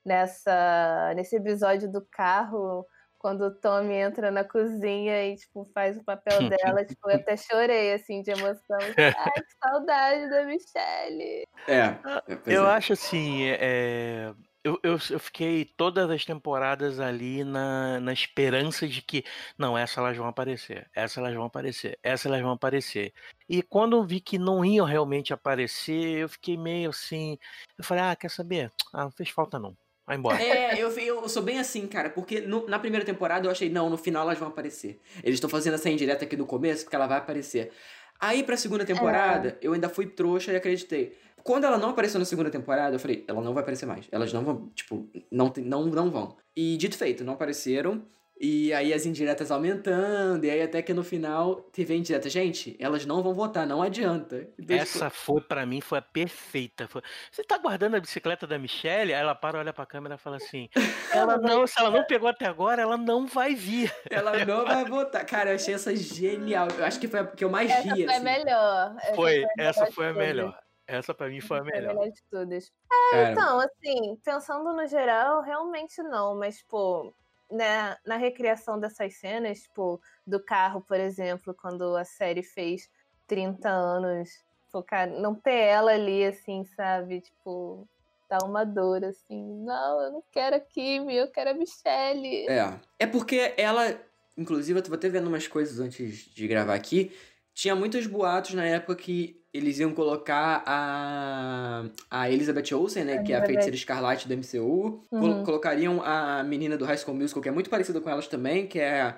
nessa nesse episódio do carro, quando o Tommy entra na cozinha e, tipo, faz o papel dela, tipo, eu até chorei, assim, de emoção. Ai, que saudade da Michelle. É. pois Eu é. acho assim, é, eu, eu, eu fiquei todas as temporadas ali na, na esperança de que, não, essa elas vão aparecer, essa elas vão aparecer, essa elas vão aparecer. E quando eu vi que não iam realmente aparecer, eu fiquei meio assim, eu falei, ah, quer saber? Ah, não fez falta não, vai embora. É, eu, eu sou bem assim, cara, porque no- na primeira temporada eu achei, não, no final elas vão aparecer. Eles estão fazendo essa indireta aqui no começo, porque ela vai aparecer. Aí pra segunda temporada, eu ainda fui trouxa e acreditei. Quando ela não apareceu na segunda temporada, eu falei, ela não vai aparecer mais. Elas não vão, tipo, não, tem- não, não vão. E dito feito, não apareceram. E aí as indiretas aumentando, e aí até que no final teve a indireta. Gente, elas não vão votar, não adianta. Essa foi pra mim foi a perfeita. Foi, Você tá guardando a bicicleta da Michelle? Aí ela para, olha pra câmera e fala assim: ela não, se ela não pegou até agora, ela não vai vir. Ela não vai votar. Cara, eu achei essa genial. Eu acho que foi a que eu mais Essa ri, foi a assim. melhor. Essa Foi, a essa melhor foi a melhor. Essa pra mim foi a Foi a melhor. melhor de todas. Cara, Então, assim, pensando no geral, realmente não, mas, tipo, né, na recriação dessas cenas, tipo, do carro, por exemplo, quando a série fez 30 anos, pô, cara, não ter ela ali, assim, sabe? Tipo, dá uma dor, assim. Não, eu não quero a Kimi, eu quero a Michelle. É. É porque ela, inclusive, eu tava até vendo umas coisas antes de gravar aqui. Tinha muitos boatos na época que eles iam colocar a, a Elizabeth Olsen, né? Que é a feiticeira escarlate do MCU. Col- Uhum. colocariam a menina do High School Musical, que é muito parecida com elas também, que é.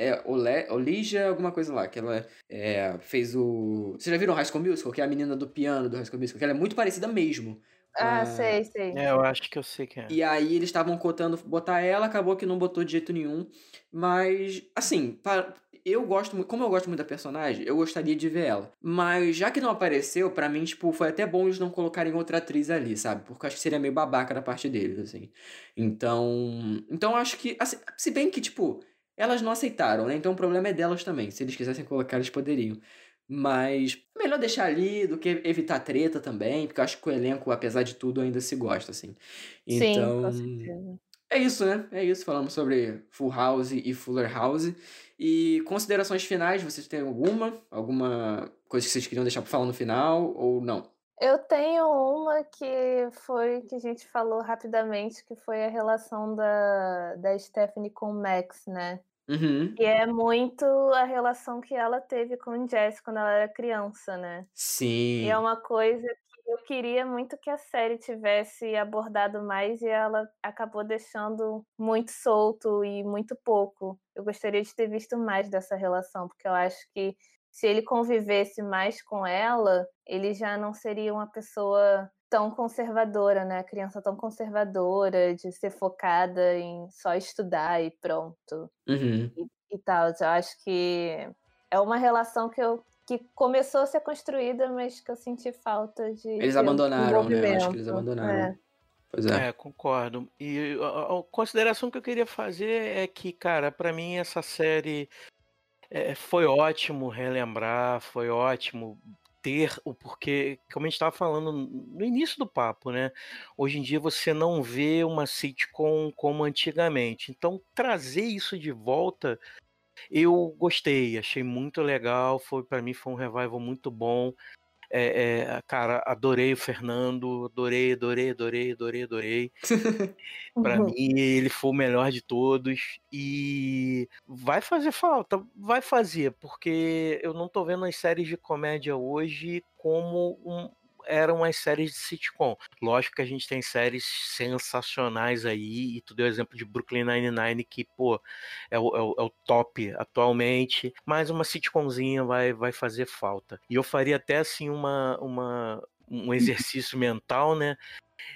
É Ole, Olija, alguma coisa lá, que ela é, fez o. Vocês já viram High School Musical? Que é a menina do piano do High School Musical, que ela é muito parecida mesmo. Ah, Ah, sei, sei. É, eu acho que eu sei quem é. E aí eles estavam cotando botar ela, acabou que não botou de jeito nenhum. Mas, assim, pa- eu gosto muito. Como eu gosto muito da personagem, eu gostaria de ver ela. Mas já que não apareceu, pra mim, tipo, foi até bom eles não colocarem outra atriz ali, sabe? Porque eu acho que seria meio babaca da parte deles, assim. Então. Então eu acho que. assim, se bem que, tipo, elas não aceitaram, né? Então o problema é delas também. Se eles quisessem colocar, eles poderiam. Mas melhor deixar ali do que evitar treta também, porque eu acho que o elenco, apesar de tudo, ainda se gosta, assim. Sim, Então, com certeza. É isso, né? É isso. Falamos sobre Full House e Fuller House. E considerações finais, vocês têm alguma? Alguma coisa que vocês queriam deixar pra falar no final ou não? Eu tenho uma que foi que a gente falou rapidamente, que foi a relação da, da Stephanie com o Max, né? Uhum. E é muito a relação que ela teve com o Jess quando ela era criança, né? Sim. E é uma coisa que eu queria muito que a série tivesse abordado mais e ela acabou deixando muito solto e muito pouco. Eu gostaria de ter visto mais dessa relação, porque eu acho que se ele convivesse mais com ela, ele já não seria uma pessoa tão conservadora, né? Criança tão conservadora, de ser focada em só estudar e pronto. Uhum. E, e tal. Eu acho que é uma relação que eu que começou a ser construída, mas que eu senti falta de. Eles abandonaram, né? Eu acho que eles abandonaram. É. Pois é. É, concordo. E a, a consideração que eu queria fazer é que, cara, pra mim essa série é, foi ótimo relembrar, foi ótimo ter o porquê, como a gente estava falando no início do papo, né? Hoje em dia você não vê uma sitcom como antigamente. Então, trazer isso de volta, eu gostei, achei muito legal. Foi para mim foi um revival muito bom. É, é, cara, adorei o Fernando, adorei, adorei, adorei, adorei, adorei. Pra Uhum. mim, ele foi o melhor de todos e vai fazer falta, vai fazer, porque eu não tô vendo as séries de comédia hoje como um- eram as séries de sitcom. Lógico que a gente tem séries sensacionais aí, e tu deu exemplo de Brooklyn Nine-Nine, que, pô, é o, é o- é o top atualmente, mas uma sitcomzinha vai, vai fazer falta. E eu faria até, assim, uma, uma, um exercício mental, né?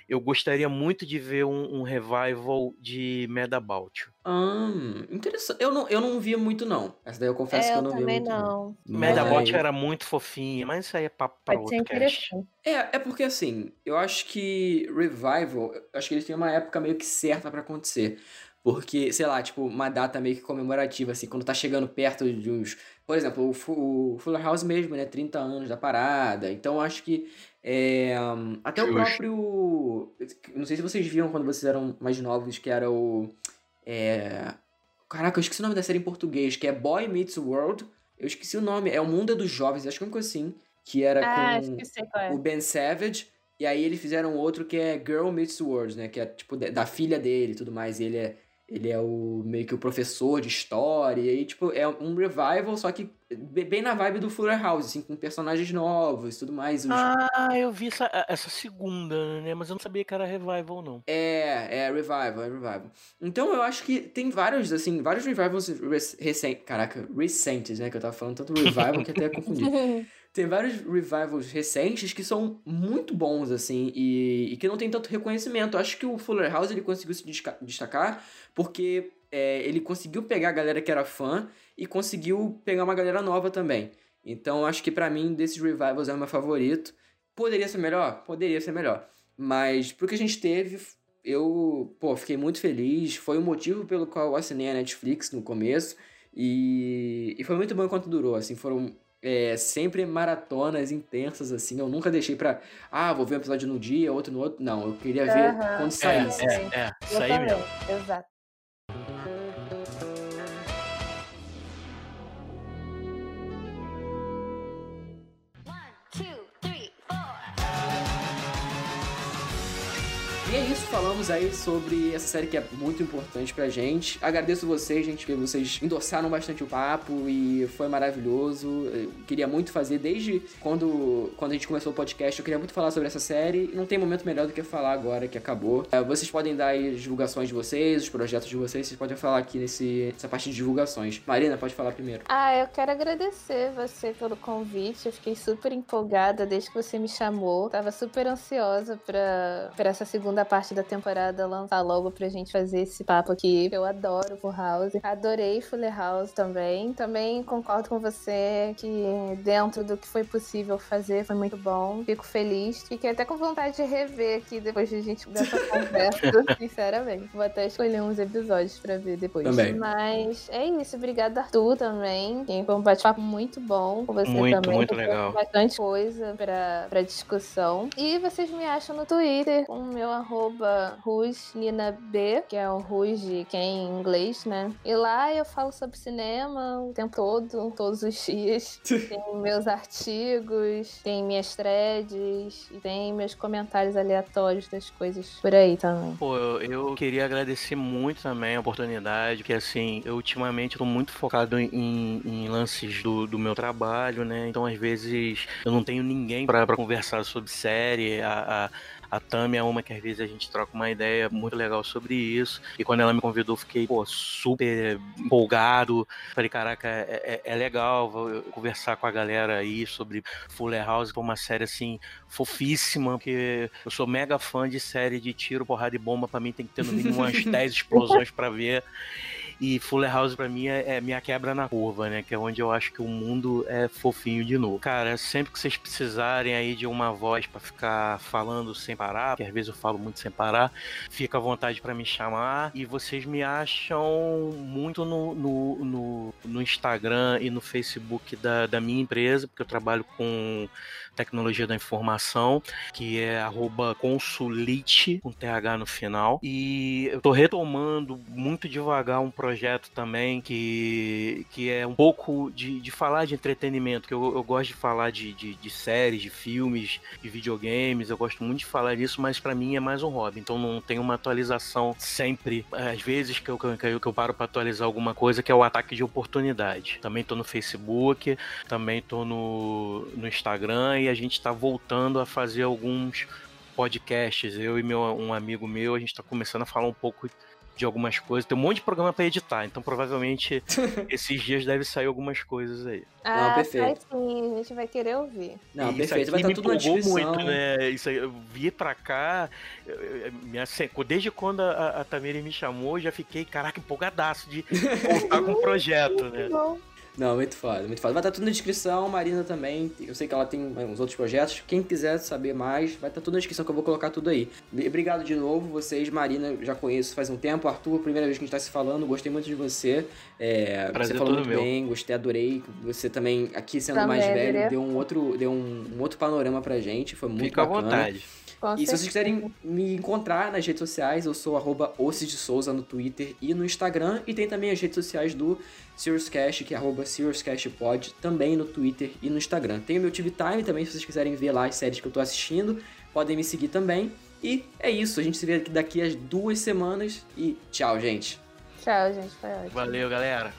Eu gostaria muito de ver um, um revival de About You. Hum, interessante. Eu não, eu não via muito, não. Essa daí eu confesso É, que eu eu não via também muito, não. não. About You era muito fofinha, mas isso aí é papo pra Pode ser outro cast. interessante. É, é porque assim, eu acho que Revival, eu acho que eles têm uma época meio que certa pra acontecer. Porque, sei lá, tipo, uma data meio que comemorativa, assim, quando tá chegando perto de uns. Por exemplo, o, Fu- o Fuller House mesmo, né? 30 anos da parada. Então, eu acho que. É, até o próprio. Não sei se vocês viram quando vocês eram mais novos, que era o. É, caraca, eu esqueci o nome da série em português, que é Boy Meets World. Eu esqueci o nome, é O Mundo é dos Jovens, acho que é uma coisa assim. Que era Ah, com esqueci é. o Ben Savage. E aí eles fizeram outro que é Girl Meets World, né? Que é tipo da da filha dele e tudo mais. E ele é, ele é o meio que o professor de história. E aí, tipo, é um revival, só que be- bem na vibe do Fuller House, assim, com personagens novos e tudo mais. Os- Ah, eu vi essa, essa segunda, né? Mas eu não sabia que era revival, não. É, é revival, é revival. Então eu acho que tem vários, assim, vários revivals recentes. Caraca, recentes, né? Que eu tava falando tanto revival que até confundi. Tem vários revivals recentes que são muito bons, assim, e, e que não tem tanto reconhecimento. Eu acho que o Fuller House ele conseguiu se destacar porque é, ele conseguiu pegar a galera que era fã e conseguiu pegar uma galera nova também. Então acho que pra mim, desses revivals é o meu favorito. Poderia ser melhor? Poderia ser melhor. Mas pro que a gente teve, eu, pô, fiquei muito feliz. Foi o motivo pelo qual eu assinei a Netflix no começo. E, e foi muito bom enquanto durou, assim, foram é, sempre maratonas intensas, assim. Eu nunca deixei pra, ah, vou ver um episódio num dia, outro no outro. Não, eu queria ver quando é, saísse. é. É, Eu isso aí também, mesmo. Exato. Falamos aí sobre essa série que é muito importante pra gente. Agradeço vocês, gente, que vocês endossaram bastante o papo e foi maravilhoso. Eu queria muito fazer, desde quando, quando a gente começou o podcast, eu queria muito falar sobre essa série. E não tem momento melhor do que falar agora que acabou. É, Vocês podem dar aí as divulgações de vocês, os projetos de vocês, vocês podem falar aqui nesse, nessa parte de divulgações. Marina, pode falar primeiro. Ah, eu quero agradecer você pelo convite. Eu fiquei super empolgada desde que você me chamou. Tava super ansiosa pra, pra essa segunda parte da temporada lançar logo pra gente fazer esse papo aqui. Eu adoro Full House. Adorei Fuller House também. Também concordo com você que dentro do que foi possível fazer foi muito bom. Fico feliz. Fiquei até com vontade de rever aqui depois de a gente dessa conversa, sinceramente. Vou até escolher uns episódios pra ver depois. Também. Mas é isso. Obrigada, Arthur, também. Foi um bate-papo muito bom com você Muito, também. muito porque legal. Bastante coisa pra, pra discussão. E vocês me acham no Twitter com o meu arroba RusNinaB, que é o Rus de quem em inglês, né? E lá eu falo sobre cinema o tempo todo, todos os dias. tem meus artigos, tem minhas threads, e tem meus comentários aleatórios das coisas por aí também. Pô, eu, eu queria agradecer muito também a oportunidade, que assim, eu ultimamente tô muito focado em, em lances do, do meu trabalho, né? Então, às vezes, eu não tenho ninguém pra pra conversar sobre série. A, a, A Tami é uma que às vezes a gente troca uma ideia muito legal sobre isso. E quando ela me convidou, fiquei pô, super empolgado. Falei, caraca, é, é, é legal vou conversar com a galera aí sobre Fuller House, que é uma série assim fofíssima, porque eu sou mega fã de série de tiro, porrada e bomba. Pra mim tem que ter no mínimo umas 10 explosões para ver. E Fuller House pra mim é, é, minha quebra na curva, né? Que é onde eu acho que o mundo é fofinho de novo. Cara, sempre que vocês precisarem aí de uma voz para ficar falando sem parar, que às vezes eu falo muito sem parar, fica à vontade para me chamar. E vocês me acham muito no, no, no, no Instagram e no Facebook da, da minha empresa, porque eu trabalho com tecnologia da informação, que é consulite, com TH no final. E eu tô retomando muito devagar um projeto também que, que é um pouco de, de falar de entretenimento, que eu, eu gosto de falar de, de, de, séries, de filmes, de videogames, eu gosto muito de falar disso, mas para mim é mais um hobby, então não tem uma atualização sempre. Às vezes que eu, que eu, que eu paro para atualizar alguma coisa, que é o ataque de oportunidade. Também tô no Facebook, também tô no, no Instagram e a gente está voltando a fazer alguns podcasts. Eu e meu, um amigo meu, a gente está começando a falar um pouco de algumas coisas. Tem um monte de programa para editar, então provavelmente esses dias deve sair algumas coisas aí. Ah, Não, perfeito. sim, a gente vai querer ouvir. Não, e perfeito, vai estar tá tudo na descrição. muito, né? Isso aí, eu vi pra cá, minha, desde quando a, a Tamiri me chamou, eu já fiquei, caraca, empolgadaço de voltar com o projeto, né? Bom. Não, muito foda, muito foda. Vai estar tá tudo na descrição, Marina também. Eu sei que ela tem uns outros projetos. Quem quiser saber mais, vai estar tá tudo na descrição que eu vou colocar tudo aí. Obrigado de novo, vocês, Marina, já conheço faz um tempo. Arthur, primeira vez que a gente está se falando, gostei muito de você. É, você falou muito meu. bem, gostei, adorei. Você também, aqui sendo também, mais velho, deu um outro, deu um, um, outro panorama pra gente. Foi muito Fica bacana. à vontade. Com e certeza. se vocês quiserem me encontrar nas redes sociais, eu sou arroba de Souza no Twitter e no Instagram. E tem também as redes sociais do SiriusCast, que é arroba SiriusCastPod, também no Twitter e no Instagram. Tem o meu TV Time também, se vocês quiserem ver lá as séries que eu tô assistindo, podem me seguir também. E é isso, a gente se vê daqui a duas semanas e tchau, gente. Tchau, gente. Foi ótimo. Valeu, galera.